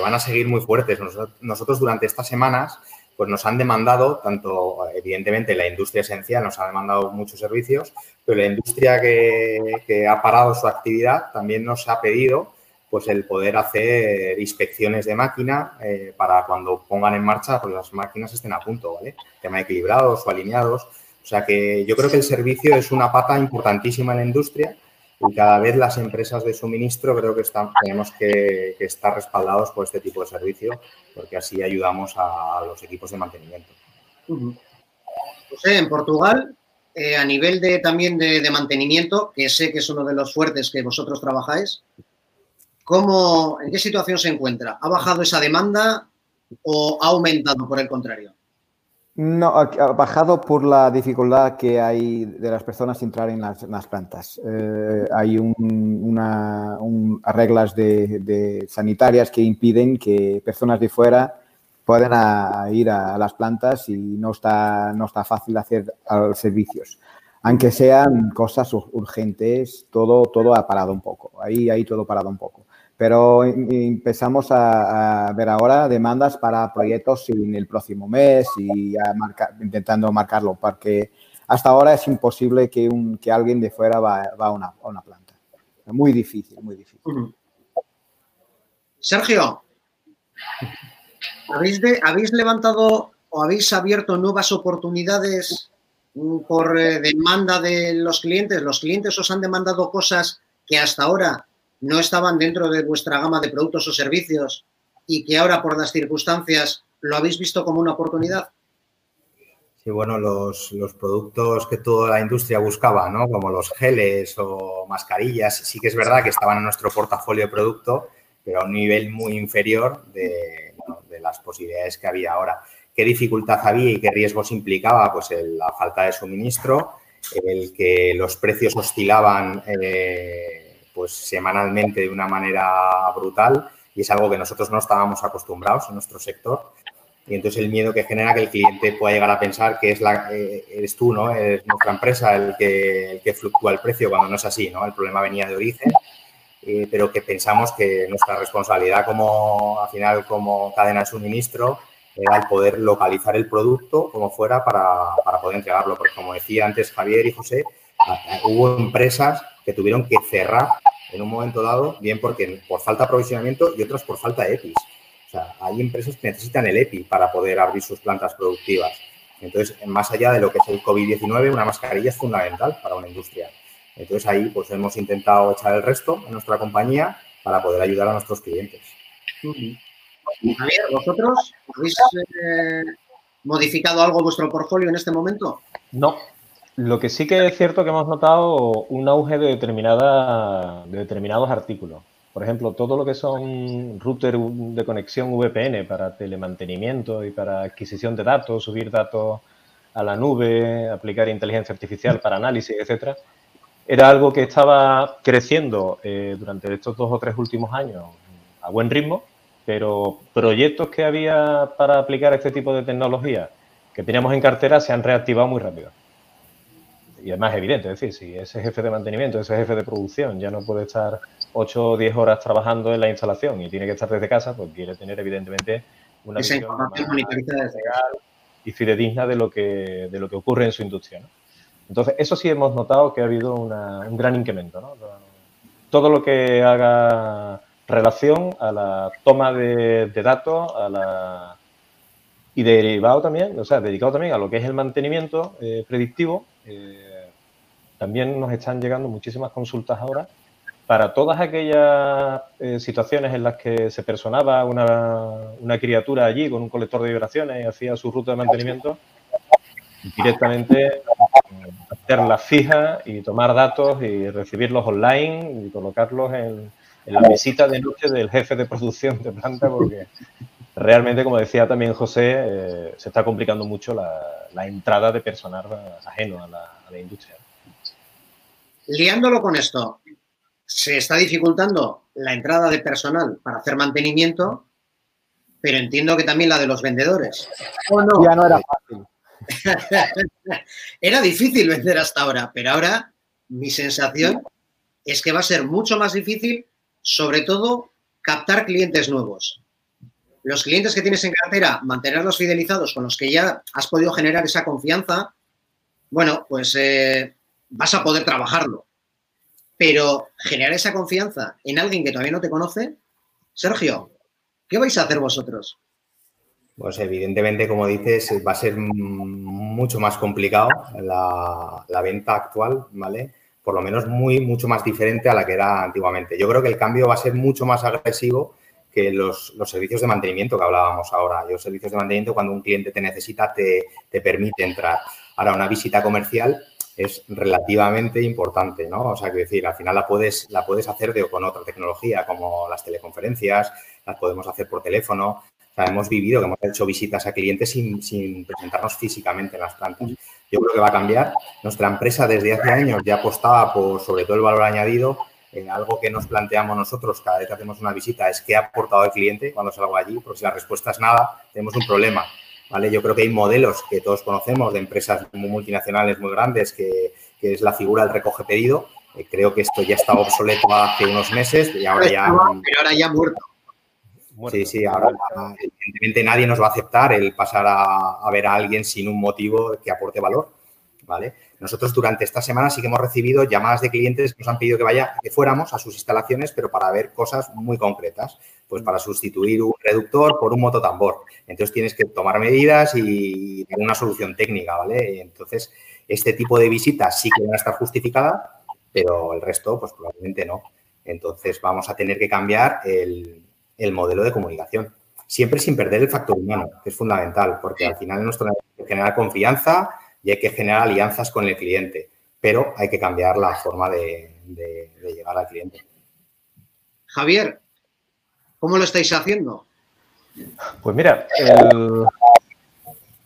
van a seguir muy fuertes. Nosotros, durante estas semanas pues nos han demandado, tanto evidentemente la industria esencial nos ha demandado muchos servicios, pero la industria que, ha parado su actividad también nos ha pedido pues el poder hacer inspecciones de máquina eh, para cuando pongan en marcha pues las máquinas estén a punto, ¿vale? Tema equilibrados o alineados. O sea que yo creo que el servicio es una pata importantísima en la industria y cada vez las empresas de suministro creo que están, tenemos que, estar respaldados por este tipo de servicio porque así ayudamos a, los equipos de mantenimiento. en Portugal, eh, a nivel de, también de, mantenimiento, que sé que es uno de los fuertes que vosotros trabajáis, ¿cómo, ¿en qué situación se encuentra? ¿Ha bajado esa demanda o ha aumentado por el contrario? No, ha bajado por la dificultad que hay de las personas entrar en las, plantas. Eh, hay una, reglas de, sanitarias que impiden que personas de fuera puedan ir a, las plantas y no está, no está fácil hacer servicios. Aunque sean cosas urgentes, todo, todo ha parado un poco. Ahí, ahí todo parado un poco. Pero empezamos a, ver ahora demandas para proyectos en el próximo mes y intentando marcarlo, porque hasta ahora es imposible que, un, que alguien de fuera va, a, una, planta. Muy difícil, muy difícil. Sergio, ¿habéis, ¿habéis levantado o habéis abierto nuevas oportunidades por eh, demanda de los clientes? ¿Los clientes os han demandado cosas que hasta ahora no estaban dentro de vuestra gama de productos o servicios y que ahora por las circunstancias lo habéis visto como una oportunidad? Sí, bueno, los, productos que toda la industria buscaba, ¿no? Como los geles o mascarillas, sí que es verdad que estaban en nuestro portafolio de producto, pero a un nivel muy inferior de, las posibilidades que había ahora. ¿Qué dificultad había y qué riesgos implicaba? Pues la falta de suministro, el que los precios oscilaban eh, pues semanalmente de una manera brutal y es algo que nosotros no estábamos acostumbrados en nuestro sector. Y entonces el miedo que genera que el cliente pueda llegar a pensar que es la, eh, eres tú, ¿no? Es nuestra empresa el que, fluctúa el precio cuando no es así, ¿no? El problema venía de origen, pero que pensamos que nuestra responsabilidad como, al final, como cadena de suministro, era el poder localizar el producto como fuera para, para poder entregarlo. Porque como decía antes Javier y José, hubo empresas que tuvieron que cerrar en un momento dado, bien porque por falta de aprovisionamiento y otras por falta de EPIs. O sea, hay empresas que necesitan el EPI para poder abrir sus plantas productivas. Entonces, más allá de lo que es el COVID-19, una mascarilla es fundamental para una industria. Entonces, ahí pues hemos intentado echar el resto en nuestra compañía para poder ayudar a nuestros clientes. Javier, ¿vosotros habéis eh, modificado algo vuestro portfolio en este momento? No, lo que sí que es cierto que hemos notado un auge de, determinada, de determinados artículos. Por ejemplo, todo lo que son routers de conexión VPN para telemantenimiento y para adquisición de datos, subir datos a la nube, aplicar inteligencia artificial para análisis, etcétera, era algo que estaba creciendo eh, durante estos dos o tres últimos años a buen ritmo, pero proyectos que había para aplicar este tipo de tecnología que teníamos en cartera se han reactivado muy rápido y es más evidente, es decir, si ese jefe de mantenimiento, ese jefe de producción ya no puede estar 8 o 10 horas trabajando en la instalación y tiene que estar desde casa, pues quiere tener evidentemente una Esa información monitorizada y fidedigna de lo que de lo que ocurre en su industria. Entonces, eso sí hemos notado que ha habido un gran incremento. ¿no? Todo lo que haga relación a la toma de, datos a la, y derivado también, o sea, dedicado también a lo que es el mantenimiento eh, predictivo. Eh, también nos están llegando muchísimas consultas ahora para todas aquellas eh, situaciones en las que se personaba una, criatura allí con un colector de vibraciones y hacía su ruta de mantenimiento, directamente hacerlas fijas y tomar datos y recibirlos online y colocarlos en, en la visita de noche del jefe de producción de planta, porque realmente, como decía también José, eh, se está complicando mucho la, entrada de personal ajeno a la, industria. Liándolo con esto, se está dificultando la entrada de personal para hacer mantenimiento, pero entiendo que también la de los vendedores. no? Ya no era fácil. era difícil vender hasta ahora, pero ahora mi sensación es que va a ser mucho más difícil sobre todo, captar clientes nuevos. Los clientes que tienes en cartera, mantenerlos fidelizados con los que ya has podido generar esa confianza, bueno, pues eh, vas a poder trabajarlo. Pero generar esa confianza en alguien que todavía no te conoce, Sergio, ¿qué vais a hacer vosotros? Pues evidentemente, como dices, va a ser mucho más complicado la, venta actual, ¿vale? por lo menos muy, mucho más diferente a la que era antiguamente. Yo creo que el cambio va a ser mucho más agresivo que los, servicios de mantenimiento que hablábamos ahora. Los servicios de mantenimiento, cuando un cliente te necesita, te, permite entrar. Ahora, una visita comercial es relativamente importante, ¿no? O sea, que decir, al final la puedes, la puedes hacer de, con otra tecnología, como las teleconferencias, las podemos hacer por teléfono. O sea, hemos vivido que hemos hecho visitas a clientes sin, sin presentarnos físicamente en las plantas yo creo que va a cambiar. Nuestra empresa desde hace años ya apostaba por sobre todo el valor añadido. en algo que nos planteamos nosotros cada vez que hacemos una visita es qué ha aportado el cliente cuando salgo allí, porque si la respuesta es nada, tenemos un problema. ¿Vale? Yo creo que hay modelos que todos conocemos de empresas muy multinacionales muy grandes que, que es la figura del recoge pedido. Eh, creo que esto ya está obsoleto hace unos meses y ahora ya... Pero ahora ya muerto. Sí, sí, ahora evidentemente nadie nos va a aceptar el pasar a, ver a alguien sin un motivo que aporte valor, ¿vale? Nosotros durante esta semana sí que hemos recibido llamadas de clientes que nos han pedido que vaya, que fuéramos a sus instalaciones, pero para ver cosas muy concretas, pues para sustituir un reductor por un mototambor. Entonces tienes que tomar medidas y dar una solución técnica, ¿vale? Entonces, este tipo de visitas sí que van a estar justificadas, pero el resto, pues probablemente no. Entonces vamos a tener que cambiar el, el modelo de comunicación. Siempre sin perder el factor humano, que es fundamental, porque al final nuestro hay que generar confianza y hay que generar alianzas con el cliente, pero hay que cambiar la forma de, llegar al cliente. Javier, ¿cómo lo estáis haciendo? Pues mira,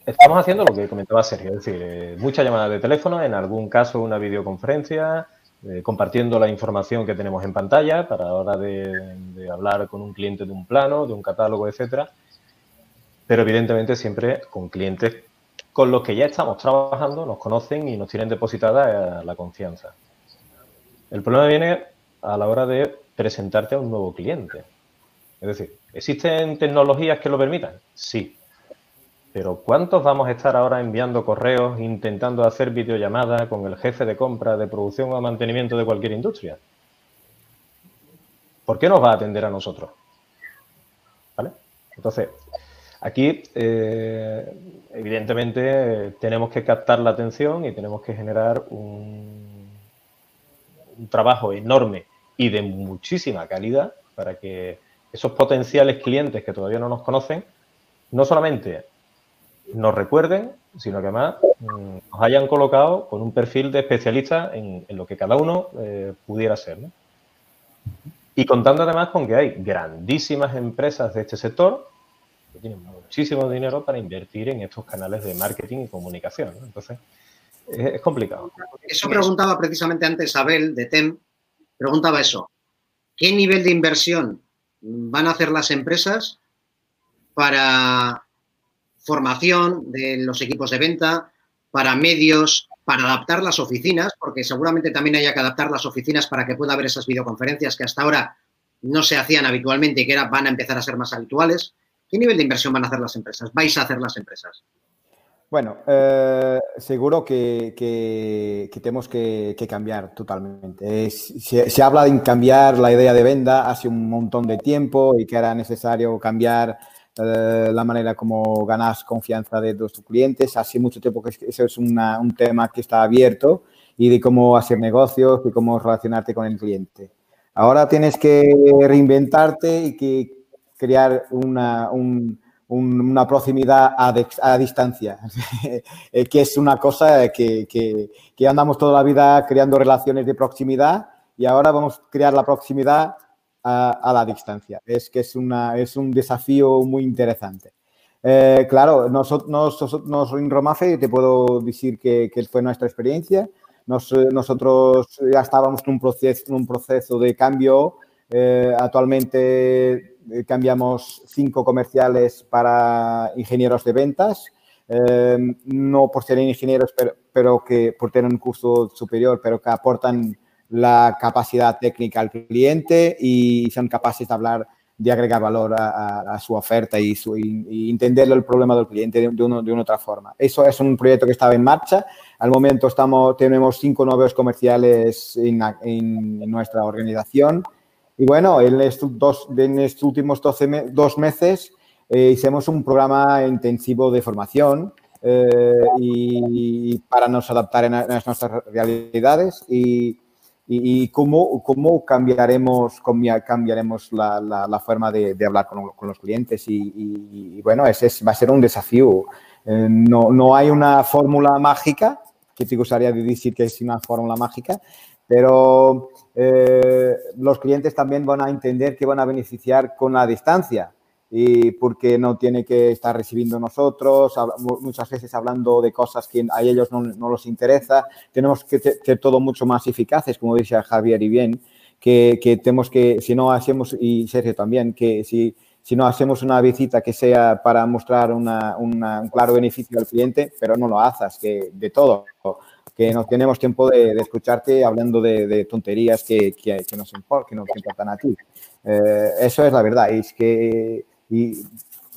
estamos haciendo lo que comentaba Sergio, es decir, eh, muchas llamadas de teléfono, en algún caso una videoconferencia, eh, compartiendo la información que tenemos en pantalla para la hora de, hablar con un cliente de un plano, de un catálogo, etcétera. Pero evidentemente siempre con clientes con los que ya estamos trabajando, nos conocen y nos tienen depositada eh, la confianza. El problema viene a la hora de presentarte a un nuevo cliente. Es decir, ¿existen tecnologías que lo permitan? Sí, pero ¿cuántos vamos a estar ahora enviando correos, intentando hacer videollamadas con el jefe de compra, de producción o mantenimiento de cualquier industria? ¿Por qué nos va a atender a nosotros? ¿Vale? Entonces, aquí, eh, evidentemente, tenemos que captar la atención y tenemos que generar un trabajo enorme y de muchísima calidad para que esos potenciales clientes que todavía no nos conocen, no solamente nos recuerden, sino que además mm, nos hayan colocado con un perfil de especialista en, lo que cada uno eh, pudiera ser. Y contando además con que hay grandísimas empresas de este sector que tienen muchísimo dinero para invertir en estos canales de marketing y comunicación. Entonces, es, complicado. Eso preguntaba precisamente antes Abel de TEM, preguntaba eso. ¿Qué nivel de inversión van a hacer las empresas para formación de los equipos de venta, para medios, para adaptar las oficinas, porque seguramente también haya que adaptar las oficinas para que pueda haber esas videoconferencias que hasta ahora no se hacían habitualmente y que ahora van a empezar a ser más habituales. ¿Qué nivel de inversión van a hacer las empresas? ¿Vais a hacer las empresas? Bueno, eh, seguro que, tenemos que, cambiar totalmente. se, habla de cambiar la idea de venta hace un montón de tiempo y que era necesario cambiar eh, la manera como ganas confianza de tus clientes. Hace mucho tiempo que eso es un tema que está abierto y de cómo hacer negocios y cómo relacionarte con el cliente. Ahora tienes que reinventarte y que crear una, una proximidad a, distancia, eh, que es una cosa que, que, andamos toda la vida creando relaciones de proximidad y ahora vamos a crear la proximidad a, la distancia. Es que es, una, es un desafío muy interesante. Eh, claro, nosotros, nosotros en Romafe te puedo decir que, que fue nuestra experiencia. nosotros ya estábamos en un proceso, un proceso de cambio. Eh, actualmente eh, cambiamos cinco comerciales para ingenieros de ventas, eh, no por ser ingenieros, pero, que por tener un curso superior, pero que aportan la capacidad técnica al cliente y son capaces de hablar, de agregar valor a, su oferta y, su, entender el problema del cliente de, de, una otra forma. Eso es un proyecto que estaba en marcha. Al momento estamos, tenemos cinco nuevos comerciales en, en nuestra organización y bueno, en estos, dos, en estos últimos 12 dos meses eh, hicimos un programa intensivo de formación eh, y, para nos adaptar a, nuestras realidades y, y, cómo, cómo, cambiaremos, cambiaremos la, la, forma de, de hablar con, con, los clientes. Y, bueno, ese va a ser un desafío. Eh, no, no hay una fórmula mágica, que te gustaría decir que es una fórmula mágica, pero eh, los clientes también van a entender que van a beneficiar con la distancia y porque no tiene que estar recibiendo nosotros, muchas veces hablando de cosas que a ellos no, no los interesa. Tenemos que ser todo mucho más eficaces, como dice Javier y bien, que, que tenemos que, si no hacemos, y Sergio también, que si, si no hacemos una visita que sea para mostrar una, un claro beneficio al cliente, pero no lo haces, que de todo que no tenemos tiempo de, escucharte hablando de, tonterías que, que, que, nos importan, a ti. Eh, eso es la verdad, y es que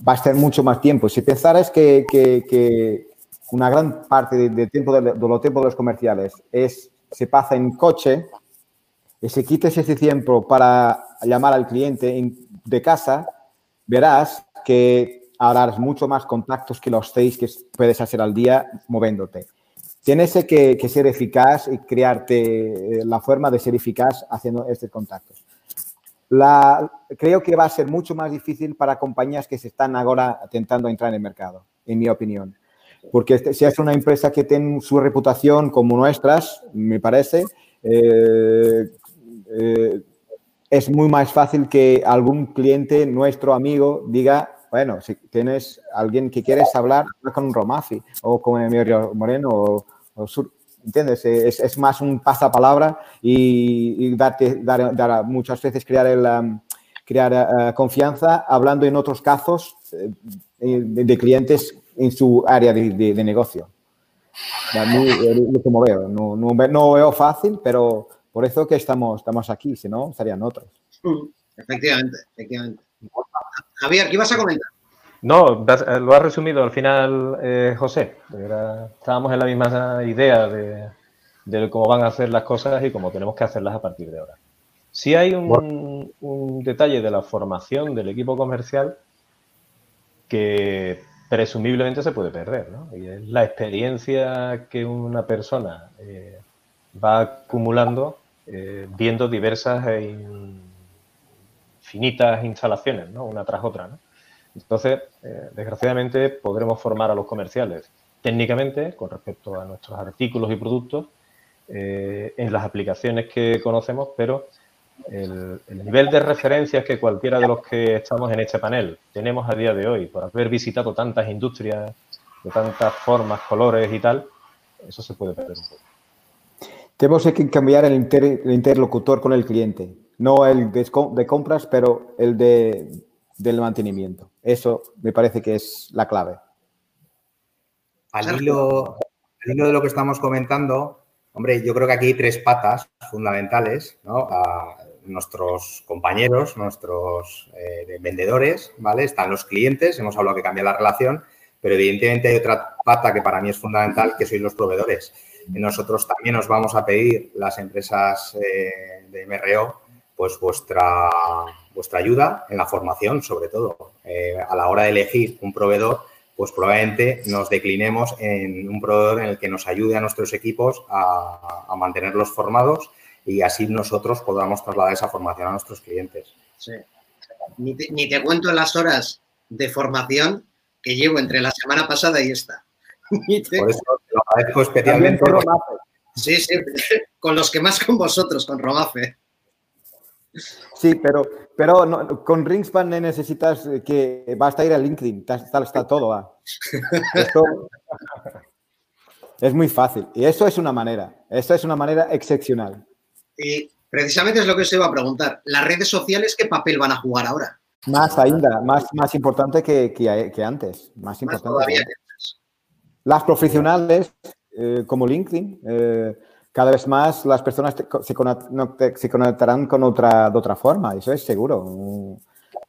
va a ser mucho más tiempo. Si pensaras que, que una gran parte del tiempo de, los tiempos de los comerciales es, se pasa en coche, y si quites ese tiempo para llamar al cliente de casa, verás que harás mucho más contactos que los seis que puedes hacer al día moviéndote. Tienes que, ser eficaz y crearte eh, la forma de ser eficaz haciendo estos contactos. La, creo que va a ser mucho más difícil para compañías que se están ahora intentando entrar en el mercado, en mi opinión. Porque este, si es una empresa que tiene su reputación como nuestras, me parece, eh, eh, es muy más fácil que algún cliente, nuestro amigo, diga, bueno, si tienes alguien que quieres hablar, con un Romafi o con Emilio Moreno o, ¿Entiendes? Es, más un pasapalabra y, y darte, dar, muchas veces crear, el, crear uh, confianza hablando en otros casos eh, de, clientes en su área de, negocio. como veo. No, no, veo fácil, pero por eso que estamos, estamos aquí, si no, estarían otros. Efectivamente, efectivamente. Javier, ¿qué ibas a comentar? No, eh, lo has resumido al final, eh, José. estábamos en la misma idea de, cómo van a hacer las cosas y cómo tenemos que hacerlas a partir de ahora. Sí hay un, detalle de la formación del equipo comercial que presumiblemente se puede perder, ¿no? Y es la experiencia que una persona eh, va acumulando viendo diversas e infinitas instalaciones, ¿no? Una tras otra, ¿no? Entonces, eh, desgraciadamente, podremos formar a los comerciales técnicamente con respecto a nuestros artículos y productos eh, en las aplicaciones que conocemos, pero el, nivel de referencias que cualquiera de los que estamos en este panel tenemos a día de hoy por haber visitado tantas industrias de tantas formas, colores y tal, eso se puede perder un poco. Tenemos que cambiar el, interlocutor con el cliente, no el de compras, pero el de del mantenimiento. Eso me parece que es la clave. Al hilo, de lo que estamos comentando, hombre, yo creo que aquí hay tres patas fundamentales, ¿no? A nuestros compañeros, nuestros eh, vendedores, ¿vale? Están los clientes, hemos hablado que cambia la relación, pero evidentemente hay otra pata que para mí es fundamental, que sois los proveedores. Nosotros también os vamos a pedir, las empresas eh, de MRO, pues vuestra, vuestra ayuda en la formación, sobre todo. Eh, a la hora de elegir un proveedor, pues probablemente nos declinemos en un proveedor en el que nos ayude a nuestros equipos a, mantenerlos formados y así nosotros podamos trasladar esa formación a nuestros clientes. Sí. Ni te, ni te cuento las horas de formación que llevo entre la semana pasada y esta. Por eso lo agradezco especialmente. Sí, sí, con los que más con vosotros, con Romafe. Sí, pero, pero con Ringspan necesitas que basta ir a LinkedIn, está, está todo. es muy fácil. Y eso es una manera, eso es una manera excepcional. Y precisamente es lo que os iba a preguntar. ¿Las redes sociales qué papel van a jugar ahora? Más ainda, más, más importante que, que, antes. Más importante. Las profesionales, eh, como LinkedIn, eh, cada vez más las personas se, conectarán con otra, de otra forma, eso es seguro.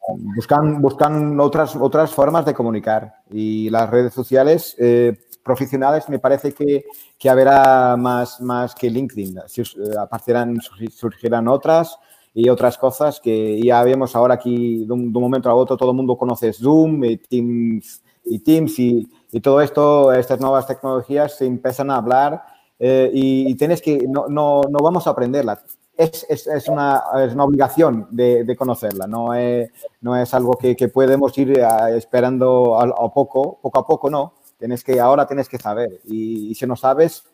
Buscan, buscan otras, otras formas de comunicar y las redes sociales eh, profesionales me parece que, que, habrá más, más que LinkedIn. Si, aparecerán, surgirán otras y otras cosas que ya vemos ahora aquí de un, momento a otro, todo el mundo conoce Zoom y Teams y, Teams y, y todo esto, estas nuevas tecnologías se empiezan a hablar eh, y, tienes que, no, no, no, vamos a aprenderlas. Es, es, es, una, es una, obligación de, de conocerla, no es, no es algo que, que podemos ir eh, esperando a, poco, poco a poco, no. Tienes que, ahora tienes que saber y, y si no sabes,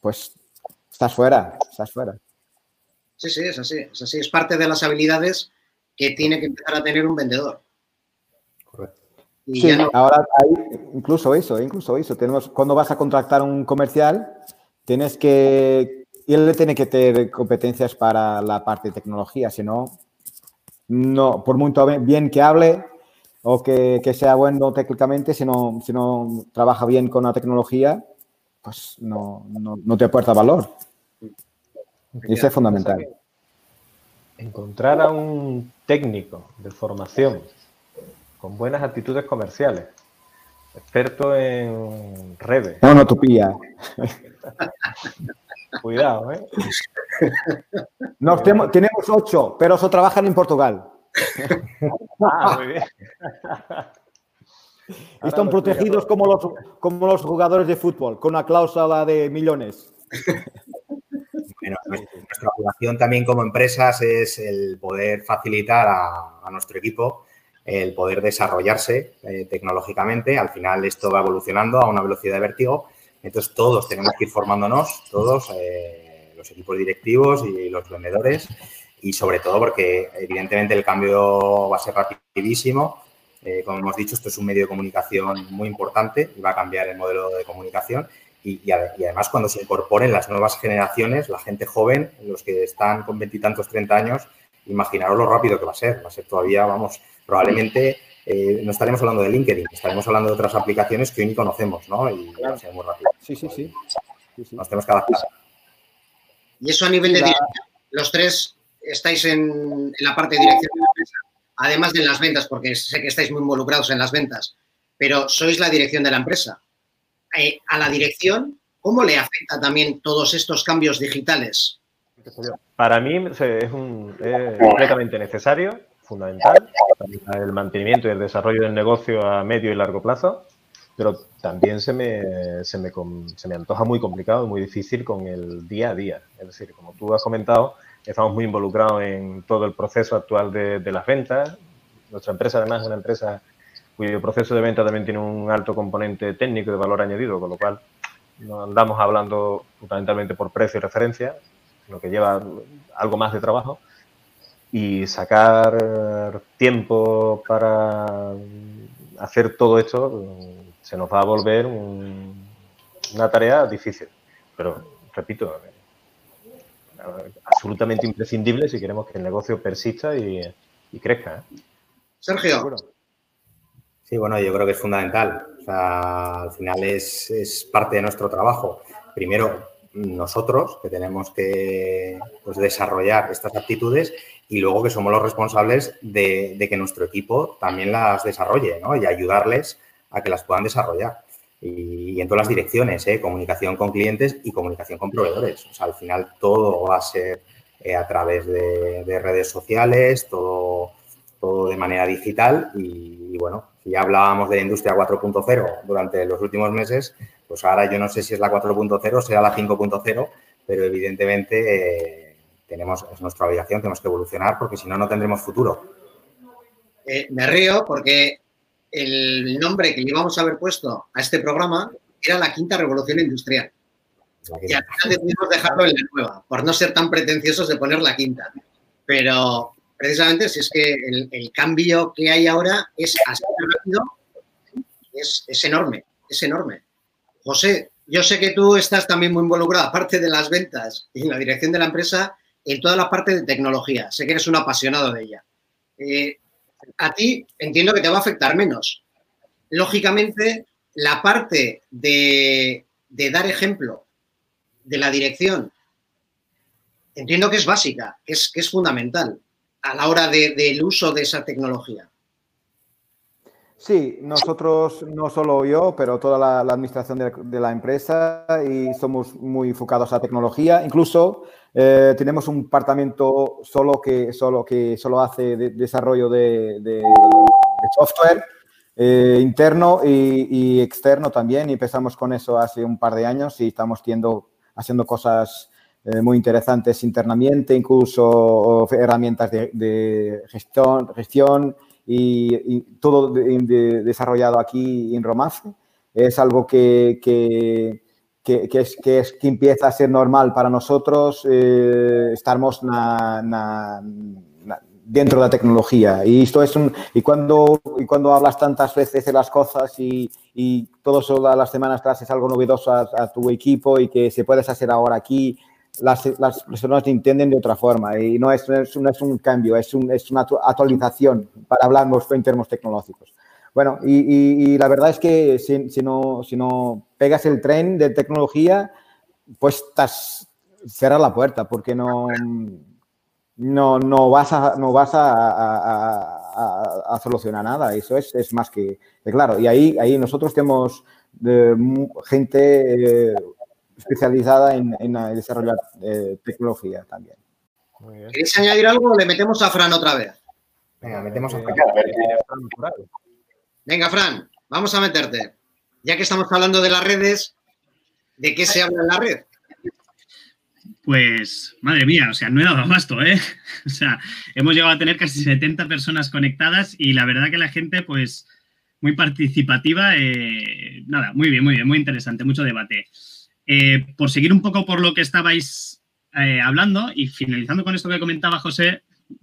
pues estás fuera, estás fuera. Sí, sí, es así, es así. Es parte de las habilidades que tiene que empezar a tener un vendedor. Correcto. sí, ahora hay incluso eso, incluso eso. Tenemos, cuando vas a contratar un comercial, tienes que, él tiene que tener competencias para la parte de tecnología, si no, no, por mucho bien que hable o que, que sea bueno técnicamente, si no, si no trabaja bien con la tecnología, pues no, no, no te aporta valor. Eso es fundamental. Encontrar a un técnico de formación con buenas actitudes comerciales, experto en redes. No, no tupía. Cuidado, ¿eh? Nos tenemos, tenemos ocho, pero eso trabajan en Portugal. Ah, muy bien. Están protegidos como los, como los jugadores de fútbol, con una cláusula de millones. Bueno, nuestra obligación también como empresas es el poder facilitar a, nuestro equipo el poder desarrollarse eh, tecnológicamente. Al final esto va evolucionando a una velocidad de vértigo. Entonces todos tenemos que ir formándonos, todos, eh, los equipos directivos y los vendedores. Y sobre todo porque evidentemente el cambio va a ser rapidísimo. Eh, como hemos dicho, esto es un medio de comunicación muy importante y va a cambiar el modelo de comunicación y, además cuando se incorporen las nuevas generaciones, la gente joven, los que están con veintitantos, treinta años, imaginaros lo rápido que va a ser. Va a ser todavía, vamos, probablemente eh, no estaremos hablando de LinkedIn, estaremos hablando de otras aplicaciones que hoy ni conocemos, ¿no? Y va a ser muy rápido. Sí, sí, sí. Nos tenemos que adaptar. Y eso a nivel de dirección, los tres estáis en, la parte de dirección de la empresa, además de las ventas, porque sé que estáis muy involucrados en las ventas, pero sois la dirección de la empresa. Eh, a la dirección, ¿cómo le afecta también todos estos cambios digitales? Para mí es, un, completamente necesario, fundamental, para el mantenimiento y el desarrollo del negocio a medio y largo plazo, pero también se me, se me, se me antoja muy complicado y muy difícil con el día a día. Es decir, como tú has comentado, estamos muy involucrados en todo el proceso actual de, de las ventas. Nuestra empresa, además, es una empresa cuyo proceso de venta también tiene un alto componente técnico de valor añadido, con lo cual no andamos hablando fundamentalmente por precio y referencia, sino que lleva algo más de trabajo. Y sacar tiempo para hacer todo esto se nos va a volver una tarea difícil. Pero, repito, absolutamente imprescindible si queremos que el negocio persista y, crezca. ¿eh? Sergio. Sí, bueno, yo creo que es fundamental. O sea, al final es, parte de nuestro trabajo. Primero, nosotros, que tenemos que pues, desarrollar estas actitudes y luego que somos los responsables de, que nuestro equipo también las desarrolle ¿no? y ayudarles a que las puedan desarrollar. Y, en todas las direcciones, ¿eh? comunicación con clientes y comunicación con proveedores. O sea, al final todo va a ser eh, a través de, redes sociales, todo, todo de manera digital y, bueno, ya hablábamos de industria 4.0 durante los últimos meses, pues ahora yo no sé si es la 4.0 o será la 5.0, pero evidentemente eh, tenemos, es nuestra obligación, tenemos que evolucionar porque si no, no tendremos futuro. Eh, me río porque el nombre que le íbamos a haber puesto a este programa era la quinta revolución industrial. Y al final decidimos dejarlo en la nueva, por no ser tan pretenciosos de poner la quinta. Pero precisamente si es que el, cambio que hay ahora es así rápido, es, es enorme, es enorme. José, yo sé que tú estás también muy involucrado, aparte de las ventas y la dirección de la empresa, en toda la parte de tecnología. Sé que eres un apasionado de ella. Eh, a ti entiendo que te va a afectar menos. Lógicamente, la parte de, dar ejemplo de la dirección, entiendo que es básica, es, que es fundamental a la hora del uso de esa tecnología. Sí, nosotros, no solo yo, pero toda la, administración de, la empresa y somos muy enfocados a tecnología. Incluso eh, tenemos un departamento solo que solo, que solo hace desarrollo de, software eh, interno y, externo también. Y empezamos con eso hace un par de años y estamos haciendo cosas eh, muy interesantes internamente, incluso herramientas de, gestión, gestión y, todo desarrollado aquí en Romace. Es algo que, que, que, es, que, es, que empieza a ser normal para nosotros. Eh, estamos dentro de la tecnología. Y esto es un, y cuando, y cuando hablas tantas veces de las cosas y, y todas las semanas traes algo novedoso a, a, tu equipo y que se puedes hacer ahora aquí las, las personas entienden de otra forma y no es, no es un cambio, es, un, es, una actualización para hablar en términos tecnológicos. Bueno, y, la verdad es que si, no, si no pegas el tren de tecnología, pues estás, la puerta porque no, no, no vas, a, no vas a, a, a, solucionar nada. Eso es, es más que, claro. Y ahí, ahí nosotros tenemos eh, gente... Eh, especializada en, desarrollar eh, tecnología también. ¿Queréis añadir algo o le metemos a Fran otra vez? Venga, metemos a Fran. Venga, Fran, vamos a meterte. Ya que estamos hablando de las redes, ¿de qué se habla en la red? Pues, madre mía, o sea, no he dado abasto, ¿eh? O sea, hemos llegado a tener casi 70 personas conectadas y la verdad que la gente, pues, muy participativa. Eh, nada, muy bien, muy bien, muy interesante, mucho debate. Eh, por seguir un poco por lo que estabais eh, hablando y finalizando con esto que comentaba José,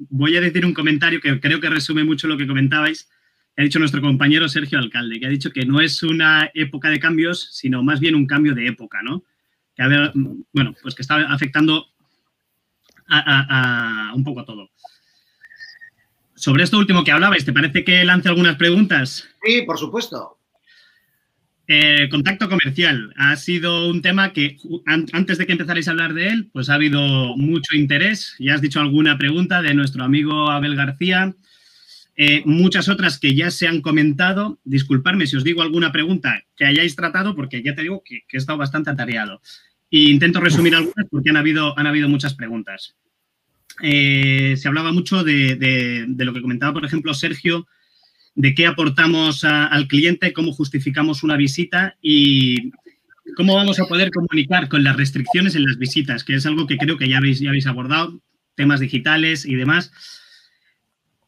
voy a decir un comentario que creo que resume mucho lo que comentabais. ha dicho nuestro compañero Sergio Alcalde, que ha dicho que no es una época de cambios, sino más bien un cambio de época, ¿no? Que, bueno, pues que está afectando a, un poco todo. Sobre esto último que hablabais, ¿te parece que lance algunas preguntas? Sí, por supuesto. Eh, contacto comercial ha sido un tema que antes de que empezarais a hablar de él, pues ha habido mucho interés. Ya has dicho alguna pregunta de nuestro amigo Abel García. Eh, muchas otras que ya se han comentado. Disculparme si os digo alguna pregunta que hayáis tratado, porque ya te digo que, he estado bastante atareado. E intento resumir algunas porque han habido, han habido muchas preguntas. Eh, se hablaba mucho de, lo que comentaba, por ejemplo, Sergio, de qué aportamos al cliente, cómo justificamos una visita y cómo vamos a poder comunicar con las restricciones en las visitas, que es algo que creo que ya habéis, ya habéis abordado, temas digitales y demás.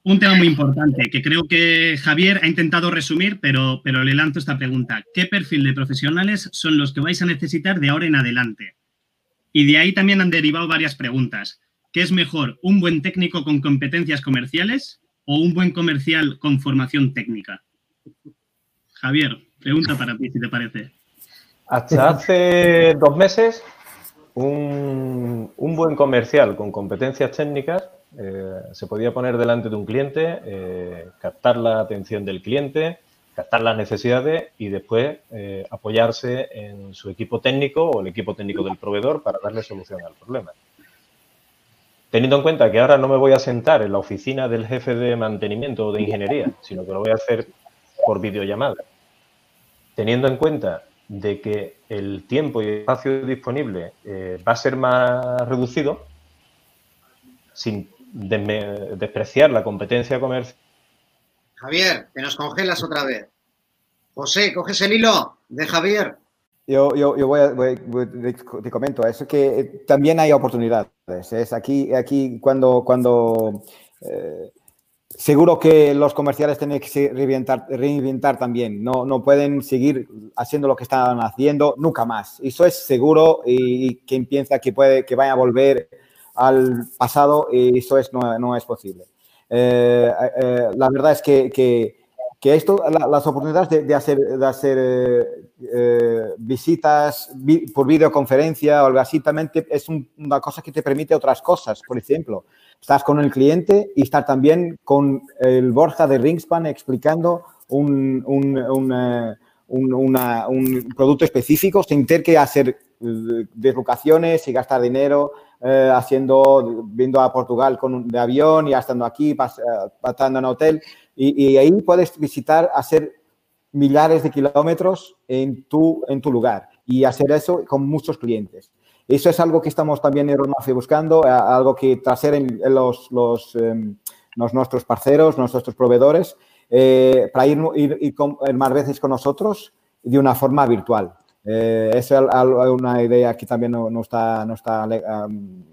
Un tema muy importante que creo que Javier ha intentado resumir, pero, pero le lanzo esta pregunta. ¿Qué perfil de profesionales son los que vais a necesitar de ahora en adelante? Y de ahí también han derivado varias preguntas. ¿Qué es mejor, un buen técnico con competencias comerciales o un buen comercial con formación técnica? Javier, pregunta para ti, si te parece. Hasta hace dos meses, un, buen comercial con competencias técnicas eh, se podía poner delante de un cliente, eh, captar la atención del cliente, captar las necesidades y después eh, apoyarse en su equipo técnico o el equipo técnico del proveedor para darle solución al problema. Teniendo en cuenta que ahora no me voy a sentar en la oficina del jefe de mantenimiento o de ingeniería, sino que lo voy a hacer por videollamada. teniendo en cuenta de que el tiempo y espacio disponible eh, va a ser más reducido, sin despreciar la competencia comercial. Javier, que nos congelas otra vez. José, coges el hilo de Javier. Yo, yo, yo voy, te comento, eso que también hay oportunidades. Es aquí, aquí cuando, cuando eh, seguro que los comerciales tienen que reinventar, reinventar también. No, no pueden seguir haciendo lo que estaban haciendo nunca más. Eso es seguro y, quien piensa que puede que vaya a volver al pasado, eso es, no, no es posible. Eh, eh, la verdad es que, que esto, las oportunidades de, hacer, de hacer eh, visitas por videoconferencia o algo así, también es una cosa que te permite otras cosas. Por ejemplo, estás con el cliente y estar también con el Borja de Ringspan explicando un, un, un, un producto específico sin tener que hacer deslocaciones y gastar dinero eh, haciendo, viendo a Portugal con, de avión y estando aquí, pas, eh, pasando en hotel. Y, y, ahí puedes visitar, hacer millares de kilómetros en tu, en tu lugar y hacer eso con muchos clientes. Eso es algo que estamos también en Romafe buscando, algo que tras ser en, los, los, eh, los, nuestros parceros, nuestros proveedores, eh, para ir, ir, ir, con, ir, más veces con nosotros de una forma virtual. Eh, esa es una idea que también no, no está, no está um,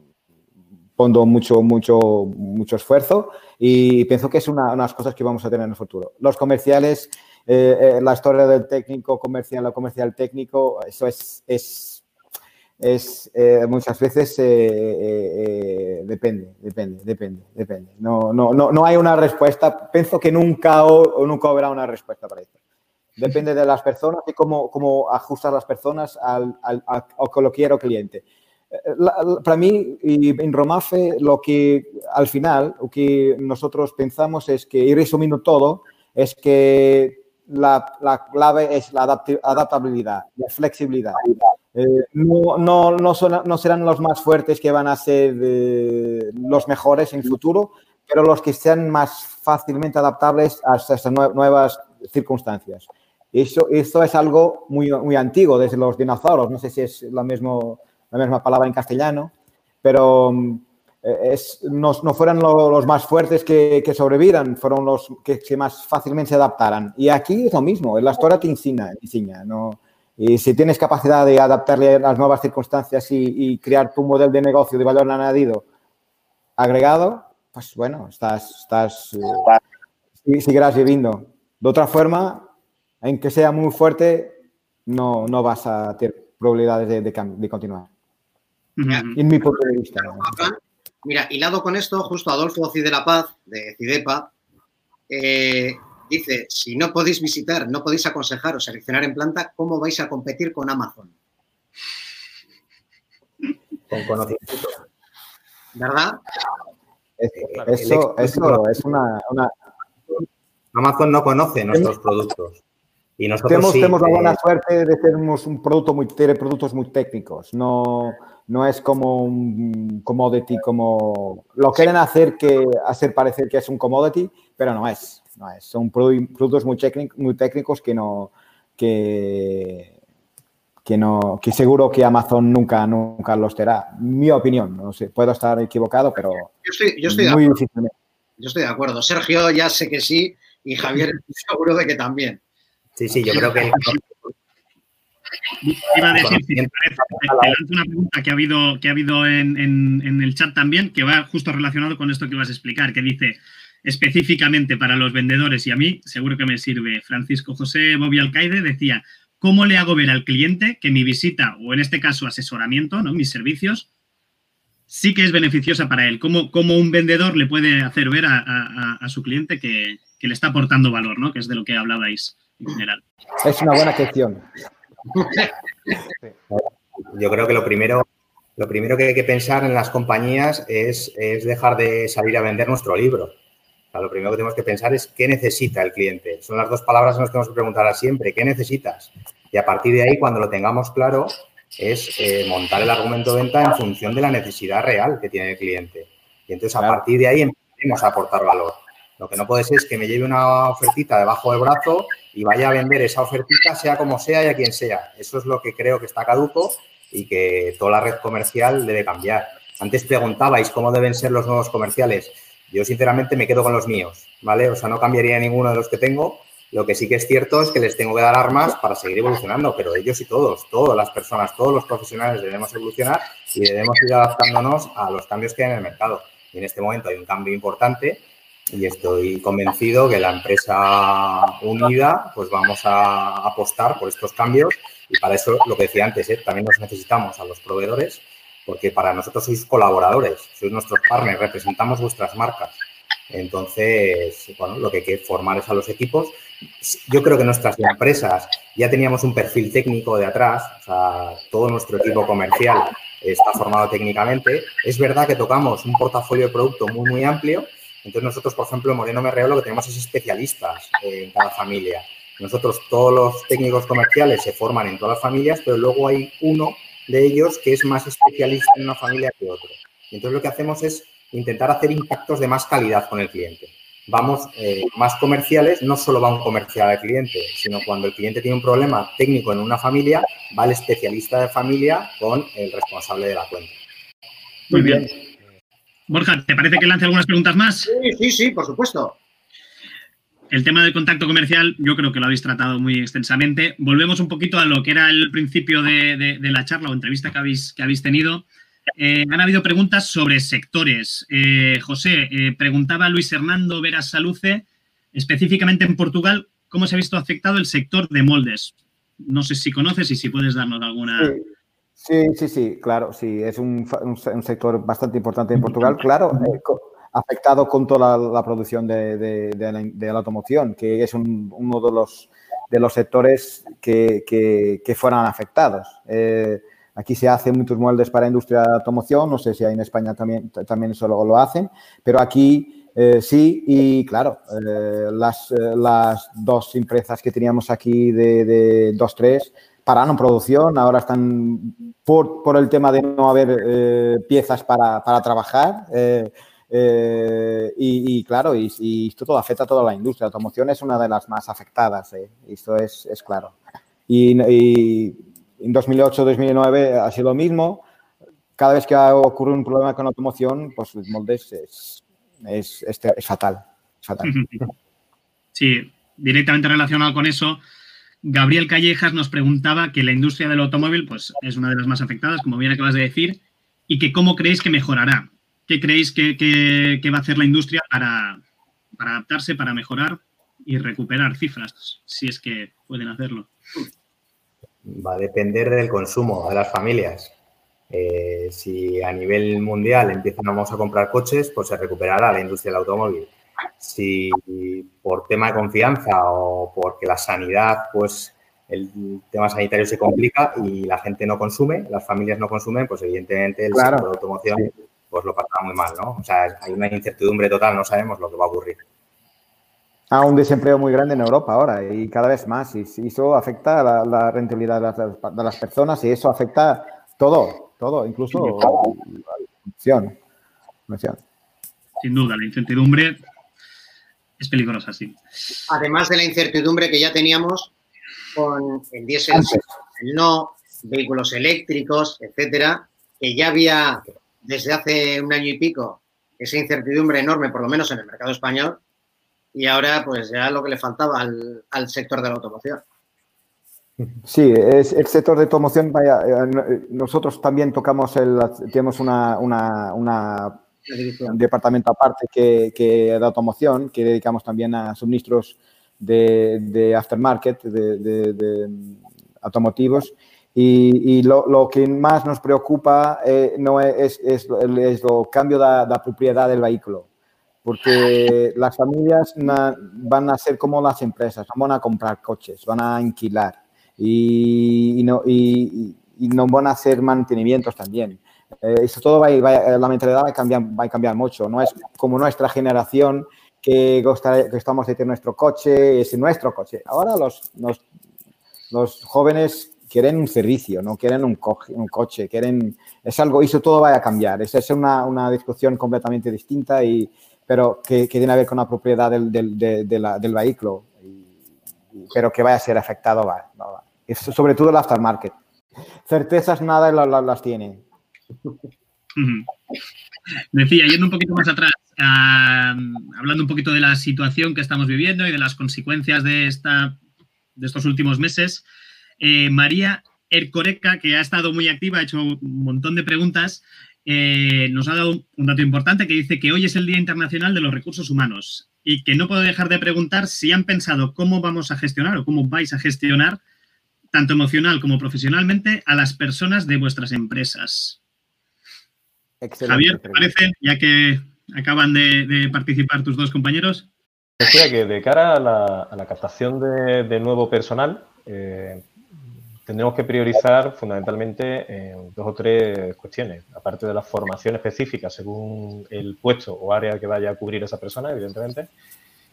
poniendo mucho, mucho, mucho esfuerzo y pienso que es una, unas cosas que vamos a tener en el futuro. Los comerciales, eh, eh, la historia del técnico comercial, lo comercial técnico, eso es, es, es eh, muchas veces eh, depende, depende, depende, depende. No, no, no, no hay una respuesta. Pienso que nunca, o, nunca habrá una respuesta para esto depende de las personas y cómo, cómo ajustar las personas al, al, a, a lo que quiere el cliente. Para mí, y en Romafe, lo que al final, lo que nosotros pensamos es que, y resumiendo todo, es que la, la clave es la adaptabilidad, la flexibilidad. Eh, no, no, no, son, no, serán los más fuertes que van a ser eh, los mejores en el futuro, pero los que sean más fácilmente adaptables a estas nuevas circunstancias. Eso, eso es algo muy, muy antiguo, desde los dinosaurios. No sé si es la, mismo, la misma palabra en castellano, pero eh, es, no, no fueron lo, los más fuertes que, que, sobrevivieran, fueron los que, que, más fácilmente se adaptaran. Y aquí es lo mismo, la historia te enseña. enseña ¿no? Y si tienes capacidad de adaptarle a las nuevas circunstancias y, y crear tu modelo de negocio de valor añadido agregado, pues bueno, estás, estás, eh, seguirás viviendo. De otra forma, en que sea muy fuerte, no, no vas a tener probabilidades de, de, de continuar. En mi punto de vista. Mira, hilado con esto, justo Adolfo Cidera Paz, de Cidepa, eh, dice, si no podéis visitar, no podéis aconsejar o seleccionar en planta, ¿cómo vais a competir con Amazon? Con conocimiento. ¿Verdad? Eso, eso es una, una... Amazon no conoce nuestros productos. Y nosotros tenemos, sí, tenemos la buena eh, suerte de tener un producto muy, tener productos muy técnicos. No, no es como un commodity, como lo quieren hacer que hacer parecer que es un commodity, pero no es. No es. Son productos muy, muy técnicos que no que, que no que seguro que Amazon nunca nunca los tendrá. Mi opinión, no sé, puedo estar equivocado, pero yo estoy, yo estoy muy de acuerdo. Yo estoy de acuerdo. Sergio ya sé que sí y Javier seguro de que también. Sí, sí, yo creo que. Iba a decir, si te parece, te lanzo una pregunta que ha habido, que ha habido en, en, en, el chat también, que va justo relacionado con esto que vas a explicar, que dice específicamente para los vendedores y a mí, seguro que me sirve. Francisco José Bobby Alcaide decía, ¿cómo le hago ver al cliente que mi visita, o en este caso asesoramiento, ¿no? mis servicios, sí que es beneficiosa para él? ¿Cómo, cómo un vendedor le puede hacer ver a, a, a su cliente que, que, le está aportando valor, ¿no? que es de lo que hablabais? En general. Es una buena cuestión. Yo creo que lo primero, lo primero que hay que pensar en las compañías es, es dejar de salir a vender nuestro libro. O sea, lo primero que tenemos que pensar es qué necesita el cliente. Son las dos palabras que nos tenemos que preguntar siempre. ¿Qué necesitas? Y a partir de ahí, cuando lo tengamos claro, es eh, montar el argumento de venta en función de la necesidad real que tiene el cliente. Y entonces, a claro. partir de ahí, empecemos a aportar valor. Lo que no puede ser es que me lleve una ofertita debajo del brazo y vaya a vender esa ofertita, sea como sea y a quien sea. Eso es lo que creo que está caduco y que toda la red comercial debe cambiar. Antes preguntabais cómo deben ser los nuevos comerciales. Yo sinceramente me quedo con los míos, ¿vale? O sea, no cambiaría ninguno de los que tengo. Lo que sí que es cierto es que les tengo que dar armas para seguir evolucionando, pero ellos y todos, todas las personas, todos los profesionales debemos evolucionar y debemos ir adaptándonos a los cambios que hay en el mercado. Y en este momento hay un cambio importante y estoy convencido que la empresa unida pues vamos a apostar por estos cambios y para eso lo que decía antes, ¿eh? también nos necesitamos a los proveedores porque para nosotros sois colaboradores, sois nuestros partners, representamos vuestras marcas. Entonces, bueno, lo que hay que formar es a los equipos. Yo creo que nuestras empresas ya teníamos un perfil técnico de atrás, o sea, todo nuestro equipo comercial está formado técnicamente. Es verdad que tocamos un portafolio de producto muy, muy amplio, entonces nosotros, por ejemplo, en Moreno Merreo lo que tenemos es especialistas en cada familia. Nosotros, todos los técnicos comerciales se forman en todas las familias, pero luego hay uno de ellos que es más especialista en una familia que otro. entonces lo que hacemos es intentar hacer impactos de más calidad con el cliente. Vamos eh, más comerciales, no solo va un comercial al cliente, sino cuando el cliente tiene un problema técnico en una familia, va el especialista de familia con el responsable de la cuenta. Muy bien. Borja, ¿te parece que lance algunas preguntas más? Sí, sí, sí, por supuesto. El tema del contacto comercial, yo creo que lo habéis tratado muy extensamente. Volvemos un poquito a lo que era el principio de, la charla o entrevista que habéis, que habéis tenido. Eh, han habido preguntas sobre sectores. Eh, José, eh, preguntaba Luis Hernando Veras Saluce, específicamente en Portugal, ¿cómo se ha visto afectado el sector de moldes? No sé si conoces y si puedes darnos alguna. Sí, sí, sí, claro, sí, es un, sector bastante importante en Portugal, claro, eh, afectado con toda la, producción de, la, automoción, que es uno de los, de los sectores que, que, fueran afectados. Eh, aquí se hacen muchos moldes para industria de automoción, no sé si en España también, también eso lo, hacen, pero aquí eh, sí, y claro, las, las dos empresas que teníamos aquí de, de 2-3 pararon producción, ahora están por, el tema de no haber eh, piezas para, para trabajar. Eh, eh, y, claro, y, esto todo afecta a toda la industria. La automoción es una de las más afectadas, esto es, es, claro. Y, en 2008-2009 ha sido lo mismo. Cada vez que ocurre un problema con la automoción, pues el moldes es, es, es es fatal. Sí, directamente relacionado con eso, Gabriel Callejas nos preguntaba que la industria del automóvil pues, es una de las más afectadas, como bien acabas de decir, y que cómo creéis que mejorará. ¿Qué creéis que, va a hacer la industria para, adaptarse, para mejorar y recuperar cifras, si es que pueden hacerlo? Va a depender del consumo de las familias. Eh, si a nivel mundial empiezan a comprar coches, pues se recuperará la industria del automóvil si por tema de confianza o porque la sanidad, pues el tema sanitario se complica y la gente no consume, las familias no consumen, pues evidentemente el sector de automoción pues lo pasa muy mal, ¿no? O sea, hay una incertidumbre total, no sabemos lo que va a ocurrir. Hay un desempleo muy grande en Europa ahora y cada vez más. Y eso afecta a la, rentabilidad de las, personas y eso afecta todo, todo, incluso la producción. Sin duda, la incertidumbre es peligrosa, sí. Además de la incertidumbre que ya teníamos con el diésel, el no, vehículos eléctricos, etcétera, que ya había desde hace un año y pico esa incertidumbre enorme, por lo menos en el mercado español, y ahora pues ya lo que le faltaba al, sector de la automoción. Sí, es el sector de automoción, vaya, eh, nosotros también tocamos el, tenemos una, una, una un departamento aparte que, que, de automoción, que dedicamos también a suministros de, aftermarket, de, automotivos. Y, lo, que más nos preocupa eh, no es, es, es, el cambio de, de, propiedad del vehículo, porque las familias van a ser como las empresas, van a comprar coches, van a alquilar y, no, y, y no van a hacer mantenimientos también. Eh, eso todo va, eh, la mentalidad va a, cambiar, va a cambiar mucho. No es como nuestra generación que, estamos de tener nuestro coche, es nuestro coche. Ahora los, los, los jóvenes quieren un servicio, no quieren un, un, coche, quieren, es algo, eso todo va a cambiar. Esa es una, una discusión completamente distinta, y, pero que, que, tiene que ver con la propiedad del, del, del vehículo. Y, pero que vaya a ser afectado, va, sobre todo el aftermarket. Certezas nada las, tiene. Decía, yendo un poquito más atrás, hablando un poquito de la situación que estamos viviendo y de las consecuencias de, esta, de estos últimos meses, eh, María Ercoreca, que ha estado muy activa, ha hecho un montón de preguntas, eh, nos ha dado un dato importante que dice que hoy es el Día Internacional de los Recursos Humanos y que no puedo dejar de preguntar si han pensado cómo vamos a gestionar o cómo vais a gestionar, tanto emocional como profesionalmente, a las personas de vuestras empresas. Javier, ¿te parece? Ya que acaban de, participar tus dos compañeros. Decía que de cara a la, captación de, nuevo personal, eh, tendremos que priorizar fundamentalmente en dos o tres cuestiones, aparte de la formación específica según el puesto o área que vaya a cubrir esa persona, evidentemente,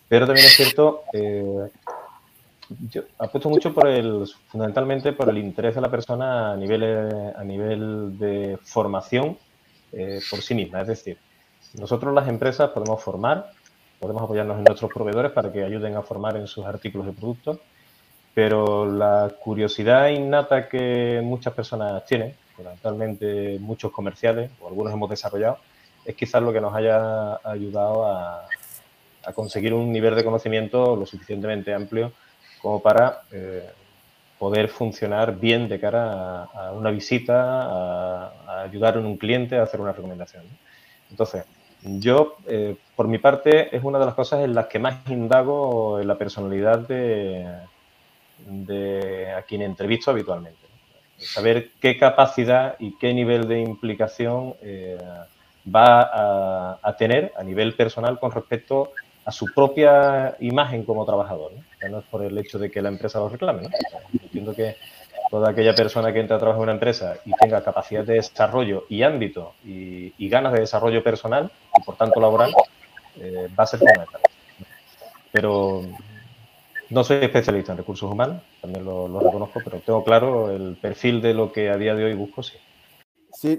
pero también es cierto, eh, yo apuesto mucho por el, fundamentalmente por el interés de la persona a nivel, a nivel de formación eh, por sí misma, es decir, nosotros las empresas podemos formar, podemos apoyarnos en nuestros proveedores para que ayuden a formar en sus artículos de productos, pero la curiosidad innata que muchas personas tienen, fundamentalmente muchos comerciales, o algunos hemos desarrollado, es quizás lo que nos haya ayudado a, conseguir un nivel de conocimiento lo suficientemente amplio como para eh, poder funcionar bien de cara a, una visita, a, ayudar a un cliente a hacer una recomendación. Entonces, yo, eh, por mi parte, es una de las cosas en las que más indago en la personalidad de, a quien entrevisto habitualmente. Saber qué capacidad y qué nivel de implicación eh, va a, tener a nivel personal con respecto a su propia imagen como trabajador. ¿no? no es por el hecho de que la empresa lo reclame. entiendo que toda aquella persona que entra a trabajar en una empresa y tenga capacidad de desarrollo y ámbito y, ganas de desarrollo personal y por tanto laboral, eh, va a ser fundamental. Pero no soy especialista en recursos humanos, también lo, reconozco, pero tengo claro el perfil de lo que a día de hoy busco, sí.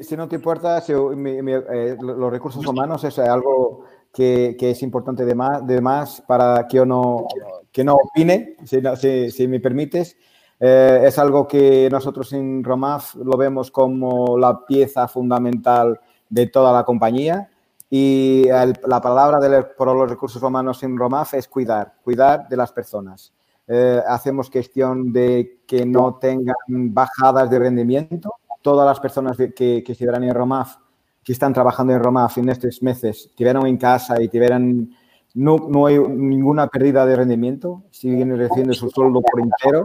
si no te importa, eh, los recursos humanos es algo que, es importante de más, para que yo no, que no opine, si, si, me permites. Eh, es algo que nosotros en Romaf lo vemos como la pieza fundamental de toda la compañía y la palabra de, por los recursos humanos en Romaf es cuidar, cuidar de las personas. Eh, hacemos cuestión de que no tengan bajadas de rendimiento. Todas las personas que, que verán en Romaf, que están trabajando en Romaf en estos meses, vieron en casa y tuvieran no, no hay ninguna pérdida de rendimiento, siguen recibiendo su sueldo por entero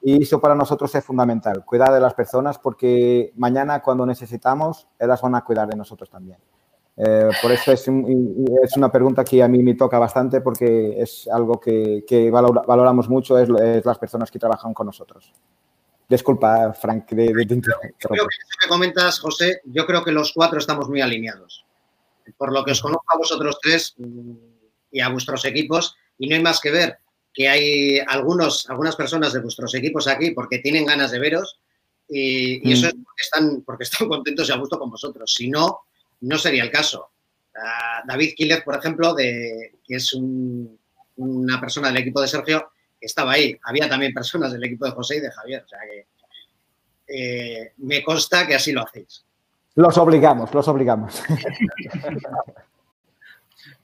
y eso para nosotros es fundamental, cuidar de las personas porque mañana cuando necesitamos, ellas van a cuidar de nosotros también. Eh, por eso es, es, una pregunta que a mí me toca bastante porque es algo que, que valoramos mucho, es, las personas que trabajan con nosotros. Disculpa, Frank. De, de, creo que comentas, José, yo creo que los cuatro estamos muy alineados. Por lo que os conozco a vosotros tres mm, y a vuestros equipos, y no hay más que ver que hay algunos, algunas personas de vuestros equipos aquí porque tienen ganas de veros y, eso mm. es porque están, porque están contentos y a gusto con vosotros. Si no, no sería el caso. David Quílez, por ejemplo, de, que es una persona del equipo de Sergio, estaba ahí. Había también personas del equipo de José y de Javier. O sea que eh, me consta que así lo hacéis. Los obligamos, los obligamos.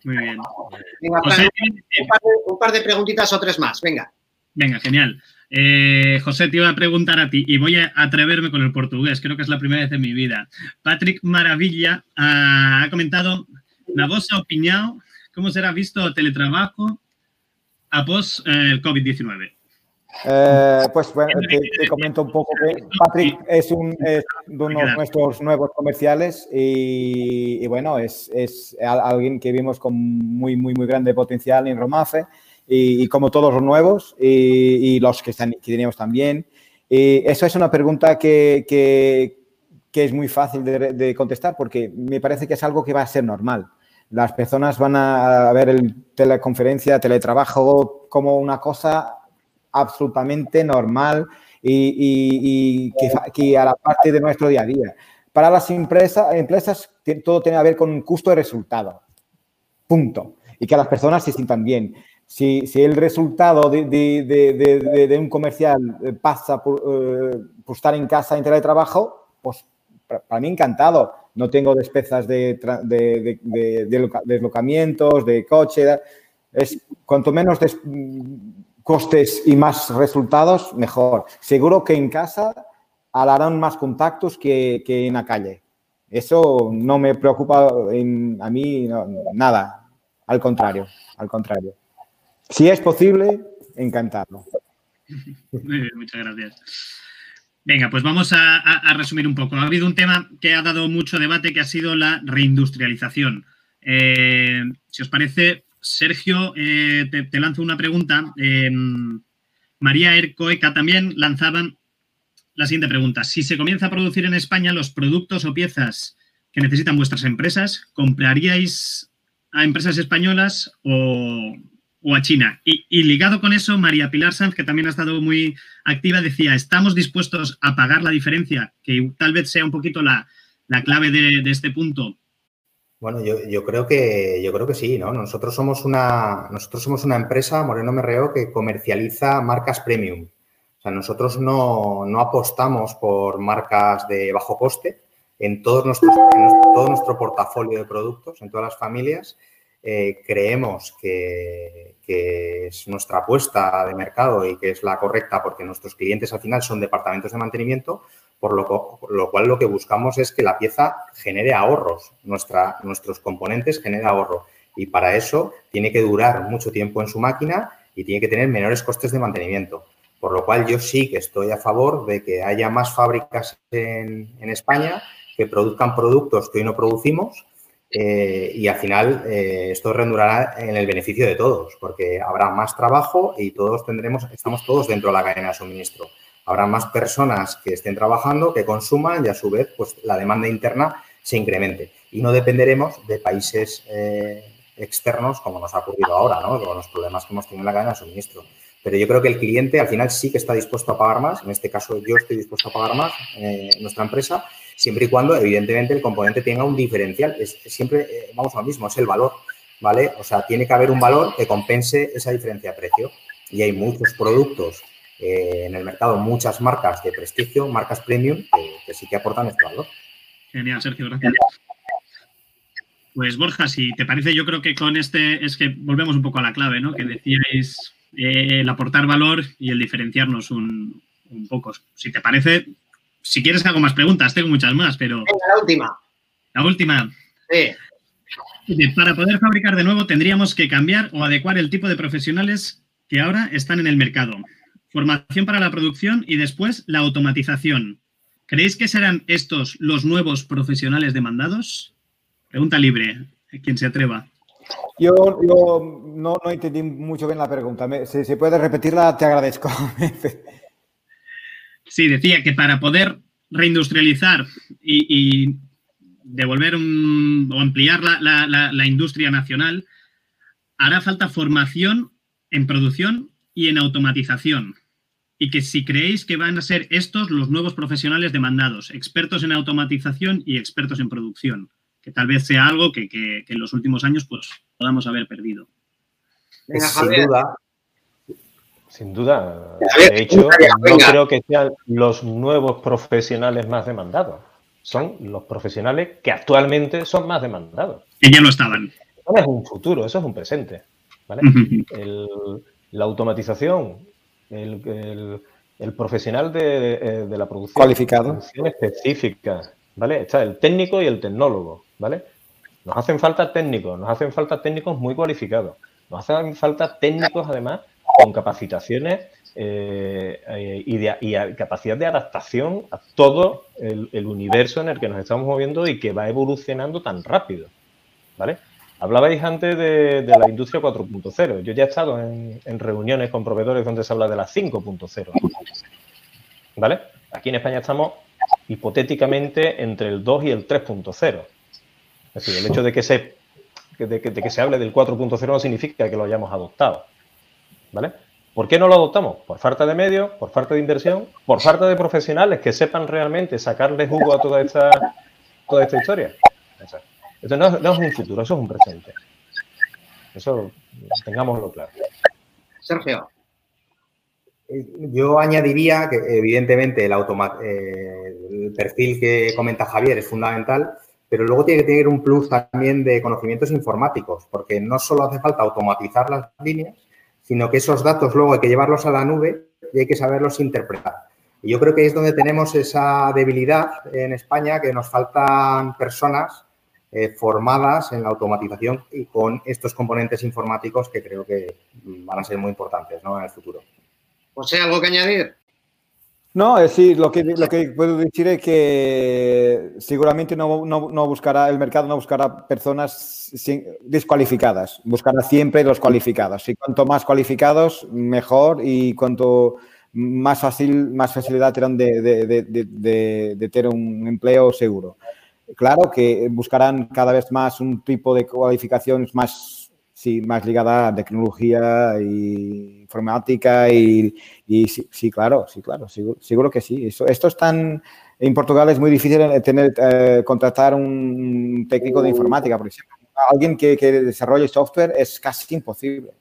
Muy bien. un, par de, preguntitas o tres más. Venga. Venga, genial. Eh, José, te iba a preguntar a ti y voy a atreverme con el portugués, creo que es la primera vez en mi vida. Patrick Maravilla ha comentado, la vosa opinión, ¿cómo será visto el teletrabajo após eh, el COVID-19? Eh, pues bueno, te, comento un poco que Patrick es, un, de nuestros nuevos comerciales y, bueno, es, es, alguien que vimos con muy, muy, muy grande potencial en Romafe y, como todos los nuevos y, los que, están, que teníamos también. Y eso es una pregunta que, que, que es muy fácil de, de, contestar porque me parece que es algo que va a ser normal. Las personas van a ver el teleconferencia, teletrabajo como una cosa absolutamente normal y, que, que, a la parte de nuestro día a día. Para las empresas, empresas todo tiene que ver con un costo de resultado. Punto. Y que las personas se sientan bien si, el resultado de, un comercial eh, pasa por, estar en casa en teletrabajo, pues para mí encantado. No tengo despezas de, deslocamientos, de coche. Es cuanto menos costes y más resultados, mejor. Seguro que en casa harán más contactos que, en la calle. Eso no me preocupa a mí nada. Al contrario, al contrario. Si es posible, encantado. Muchas gracias. Venga, pues vamos a, resumir un poco. Ha habido un tema que ha dado mucho debate que ha sido la reindustrialización. Eh, si os parece, Sergio, eh, te, lanzo una pregunta. Em, María Ercoeca también lanzaban la siguiente pregunta. Si se comienza a producir en España los productos o piezas que necesitan vuestras empresas, ¿compraríais a empresas españolas o, a China? Y, ligado con eso, María Pilar Sanz, que también ha estado muy activa, decía, ¿estamos dispuestos a pagar la diferencia? Que tal vez sea un poquito la, clave de, este punto bueno, yo, creo que yo creo que sí, ¿no? Nosotros somos una nosotros somos una empresa Moreno Merreo que comercializa marcas premium. O sea, nosotros no, apostamos por marcas de bajo coste en, todos nuestros, todo nuestro portafolio de productos, en todas las familias. Eh, creemos que, que, es nuestra apuesta de mercado y que es la correcta porque nuestros clientes al final son departamentos de mantenimiento, por lo, cual lo que buscamos es que la pieza genere ahorros, nuestros componentes generen ahorro. Y para eso tiene que durar mucho tiempo en su máquina y tiene que tener menores costes de mantenimiento. Por lo cual yo sí que estoy a favor de que haya más fábricas en, España que produzcan productos que hoy no producimos eh, y al final eh, esto redundará en el beneficio de todos, porque habrá más trabajo y todos tendremos, estamos todos dentro de la cadena de suministro habrá más personas que estén trabajando, que consuman y a su vez pues, la demanda interna se incremente. Y no dependeremos de países eh, externos como nos ha ocurrido ahora, ¿no? con los problemas que hemos tenido en la cadena de suministro. Pero yo creo que el cliente al final sí que está dispuesto a pagar más. En este caso yo estoy dispuesto a pagar más eh, en nuestra empresa, siempre y cuando evidentemente el componente tenga un diferencial. Es, siempre, eh, vamos a lo mismo, es el valor, ¿vale? O sea, tiene que haber un valor que compense esa diferencia de precio. Y hay muchos productos eh, en el mercado muchas marcas de prestigio, marcas premium, que, sí que aportan este valor. Genial, Sergio, gracias. Pues Borja, si te parece, yo creo que con este es que volvemos un poco a la clave, ¿no? Que decíais eh, el aportar valor y el diferenciarnos un, poco. Si te parece, si quieres hago más preguntas, tengo muchas más, pero... la última. La última. Sí. Para poder fabricar de nuevo tendríamos que cambiar o adecuar el tipo de profesionales que ahora están en el mercado formación para la producción y después la automatización. ¿Creéis que serán estos los nuevos profesionales demandados? Pregunta libre, quien se atreva. Yo, no, entendí mucho bien la pregunta. Si se puede repetirla, te agradezco. sí, decía que para poder reindustrializar y, devolver o ampliar la industria nacional, hará falta formación en producción y en automatización y que si creéis que van a ser estos los nuevos profesionales demandados, expertos en automatización y expertos en producción, que tal vez sea algo que, en los últimos años pues podamos haber perdido. sin duda. Sin duda. De hecho, no creo que sean los nuevos profesionales más demandados. Son los profesionales que actualmente son más demandados. Que ya lo estaban. Eso es un futuro, eso es un presente. la automatización el, profesional de, la producción. Cualificado. específica, ¿vale? Está el técnico y el tecnólogo, ¿vale? Nos hacen falta técnicos, nos hacen falta técnicos muy cualificados, nos hacen falta técnicos además con capacitaciones eh, eh, y, capacidad de adaptación a todo el, universo en el que nos estamos moviendo y que va evolucionando tan rápido, ¿vale? Hablabais antes de, la industria 4.0. Yo ya he estado en, reuniones con proveedores donde se habla de la 5.0. ¿Vale? Aquí en España estamos hipotéticamente entre el 2 y el 3.0. Es decir, el hecho de que se, de que, se hable del 4.0 no significa que lo hayamos adoptado. ¿Vale? ¿Por qué no lo adoptamos? Por falta de medios, por falta de inversión, por falta de profesionales que sepan realmente sacarle jugo a toda esta, toda esta historia. Esto no, es un futuro, eso es un presente. Eso tengámoslo claro. Sergio. Yo añadiría que evidentemente el, eh, el perfil que comenta Javier es fundamental, pero luego tiene que tener un plus también de conocimientos informáticos, porque no solo hace falta automatizar las líneas, sino que esos datos luego hay que llevarlos a la nube y hay que saberlos interpretar. Y yo creo que es donde tenemos esa debilidad en España, que nos faltan personas eh, formadas en la automatización y con estos componentes informáticos que creo que van a ser muy importantes en el futuro. José, ¿algo que añadir? No, es decir, lo que, lo que puedo decir es que seguramente no, no, buscará, el mercado no buscará personas descualificadas, buscará siempre los cualificados. Y cuanto más cualificados, mejor y cuanto más fácil, más facilidad tendrán de, de, de, de, tener un empleo seguro. Claro que buscarán cada vez más un tipo de cualificaciones más sí, más ligada a tecnología y informática y, sí, claro, sí, claro, seguro, que sí. esto es tan, en Portugal es muy difícil tener, eh, contratar un técnico de informática, por ejemplo. Alguien que, desarrolle software es casi imposible.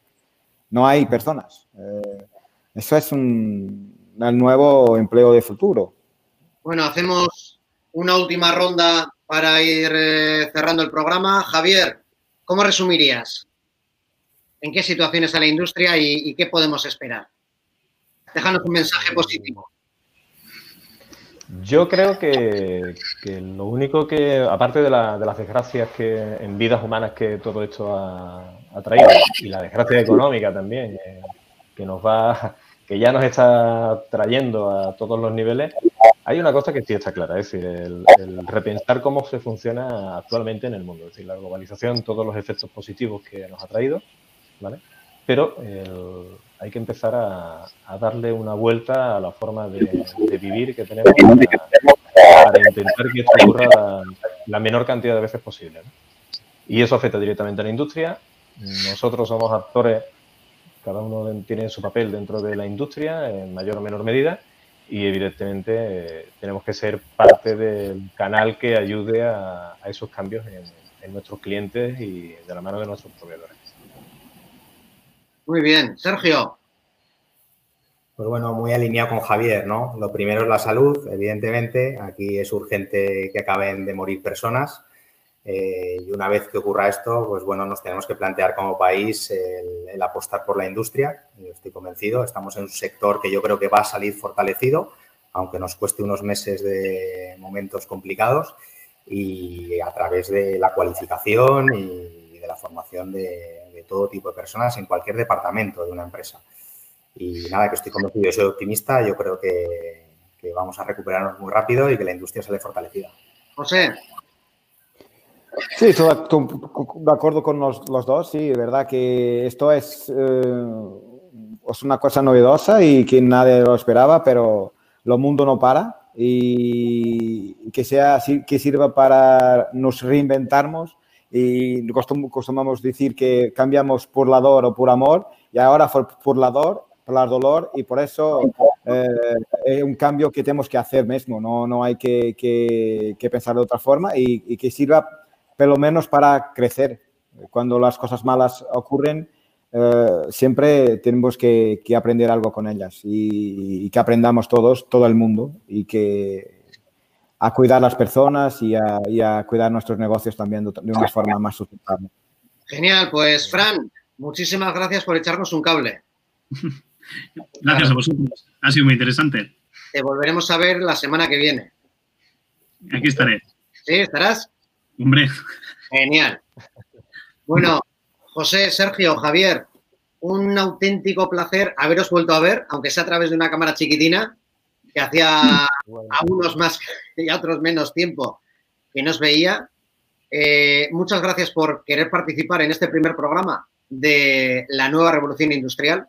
No hay personas. Eh, eso es un, nuevo empleo de futuro. Bueno, hacemos una última ronda para ir eh, cerrando el programa. Javier, ¿cómo resumirías? En qué situación está la industria y, qué podemos esperar. Déjanos un mensaje positivo. Yo creo que, lo único que, aparte de, las desgracias que en vidas humanas que todo esto ha, traído y la desgracia económica también, que nos va, que ya nos está trayendo a todos los niveles, hay una cosa que sí está clara, es decir, el, el, repensar cómo se funciona actualmente en el mundo, es decir, la globalización, todos los efectos positivos que nos ha traído, pero hay que empezar a, darle una vuelta a la forma de, vivir que tenemos para, intentar que esto ocurra la, menor cantidad de veces posible. Y eso afecta directamente a la industria. Nosotros somos actores, cada uno tiene su papel dentro de la industria en mayor o menor medida y evidentemente eh, tenemos que ser parte del canal que ayude a, esos cambios en nuestros clientes y de la mano de nuestros proveedores. Muy bien. Sergio. Pues bueno, muy alineado con Javier, ¿no? Lo primero es la salud, evidentemente. Aquí es urgente que acaben de morir personas. Eh, y una vez que ocurra esto, pues bueno, nos tenemos que plantear como país el, apostar por la industria. Yo estoy convencido, estamos en un sector que yo creo que va a salir fortalecido, aunque nos cueste unos meses de momentos complicados, y a través de la cualificación y la formación de, todo tipo de personas en cualquier departamento de una empresa. Y nada, que estoy convencido, yo soy optimista, yo creo que, vamos a recuperarnos muy rápido y que la industria sale fortalecida. José. Sí, estoy de acuerdo con los, dos, sí, verdad que esto es, eh, es una cosa novedosa y que nadie lo esperaba, pero lo mundo no para y que sea que sirva para nos reinventarnos y costumamos decir que cambiamos por la dor o por amor y ahora por, por la dor, por la dolor y por eso eh, es un cambio que tenemos que hacer mismo, no, no hay que, que, pensar de otra forma y, que sirva pelo menos para crecer. Cuando las cosas malas ocurren, eh, siempre tenemos que, que, aprender algo con ellas y, y que aprendamos todos, todo el mundo y que a cuidar a las personas y a, cuidar nuestros negocios también de, una forma más sustentable. Genial, pues Fran, muchísimas gracias por echarnos un cable. Gracias a vosotros, ha sido muy interesante. Te volveremos a ver la semana que viene. Aquí estaré. ¿Sí? ¿Estarás? Hombre. Genial. Bueno, José, Sergio, Javier, un auténtico placer haberos vuelto a ver, aunque sea a través de una cámara chiquitina que hacía a unos más y a otros menos tiempo que nos veía. Eh, muchas gracias por querer participar en este primer programa de la nueva revolución industrial.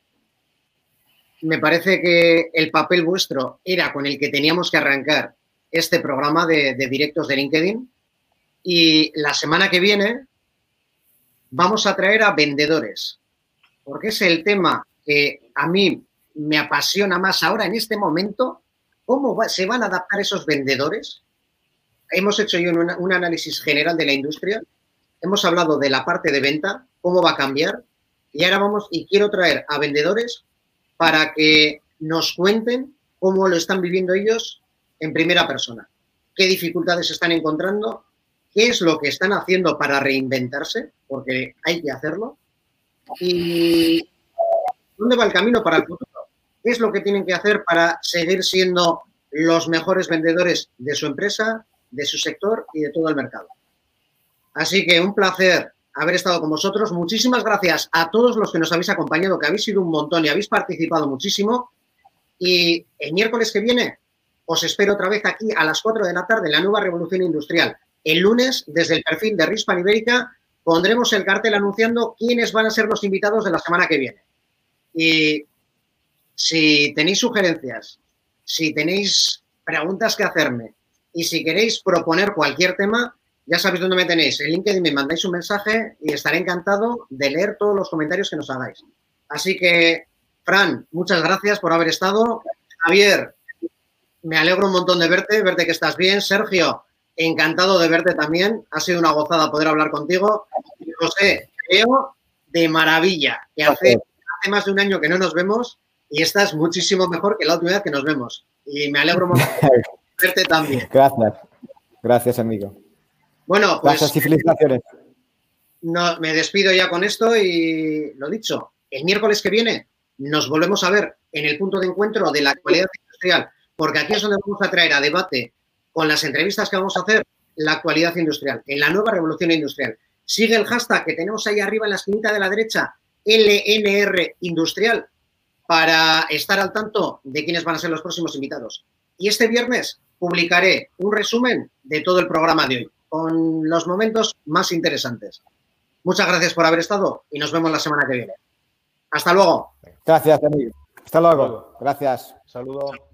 Me parece que el papel vuestro era con el que teníamos que arrancar este programa de, de directos de LinkedIn. Y la semana que viene vamos a traer a vendedores, porque es el tema que a mí me apasiona más ahora en este momento ¿Cómo se van a adaptar esos vendedores? Hemos hecho yo un, análisis general de la industria. Hemos hablado de la parte de venta, cómo va a cambiar. Y ahora vamos y quiero traer a vendedores para que nos cuenten cómo lo están viviendo ellos en primera persona, qué dificultades están encontrando, qué es lo que están haciendo para reinventarse, porque hay que hacerlo, y dónde va el camino para el futuro, qué es lo que tienen que hacer para seguir siendo los mejores vendedores de su empresa, de su sector y de todo el mercado. Así que un placer haber estado con vosotros. Muchísimas gracias a todos los que nos habéis acompañado, que habéis sido un montón y habéis participado muchísimo. Y el miércoles que viene os espero otra vez aquí a las 4 de la tarde en la nueva revolución industrial. El lunes, desde el perfil de Rispan Ibérica, pondremos el cartel anunciando quiénes van a ser los invitados de la semana que viene. Y si tenéis sugerencias, si tenéis preguntas que hacerme y si queréis proponer cualquier tema, ya sabéis dónde me tenéis. En LinkedIn me mandáis un mensaje y estaré encantado de leer todos los comentarios que nos hagáis. Así que, Fran, muchas gracias por haber estado. Javier, me alegro un montón de verte, verte que estás bien. Sergio, encantado de verte también. Ha sido una gozada poder hablar contigo. José, creo de maravilla, que hace, hace más de un año que no nos vemos y estás muchísimo mejor que la última vez que nos vemos. Y me alegro mucho de verte también. Gracias. Gracias, amigo. Bueno, pues. Gracias y felicitaciones. No, me despido ya con esto y lo dicho, el miércoles que viene nos volvemos a ver en el punto de encuentro de la actualidad industrial, porque aquí es donde vamos a traer a debate con las entrevistas que vamos a hacer la actualidad industrial, en la nueva revolución industrial. Sigue el hashtag que tenemos ahí arriba en la esquinita de la derecha, LNR Industrial, para estar al tanto de quiénes van a ser los próximos invitados. Y este viernes publicaré un resumen de todo el programa de hoy, con los momentos más interesantes. Muchas gracias por haber estado y nos vemos la semana que viene. Hasta luego. Gracias, amigo. Hasta luego. Gracias. Saludos.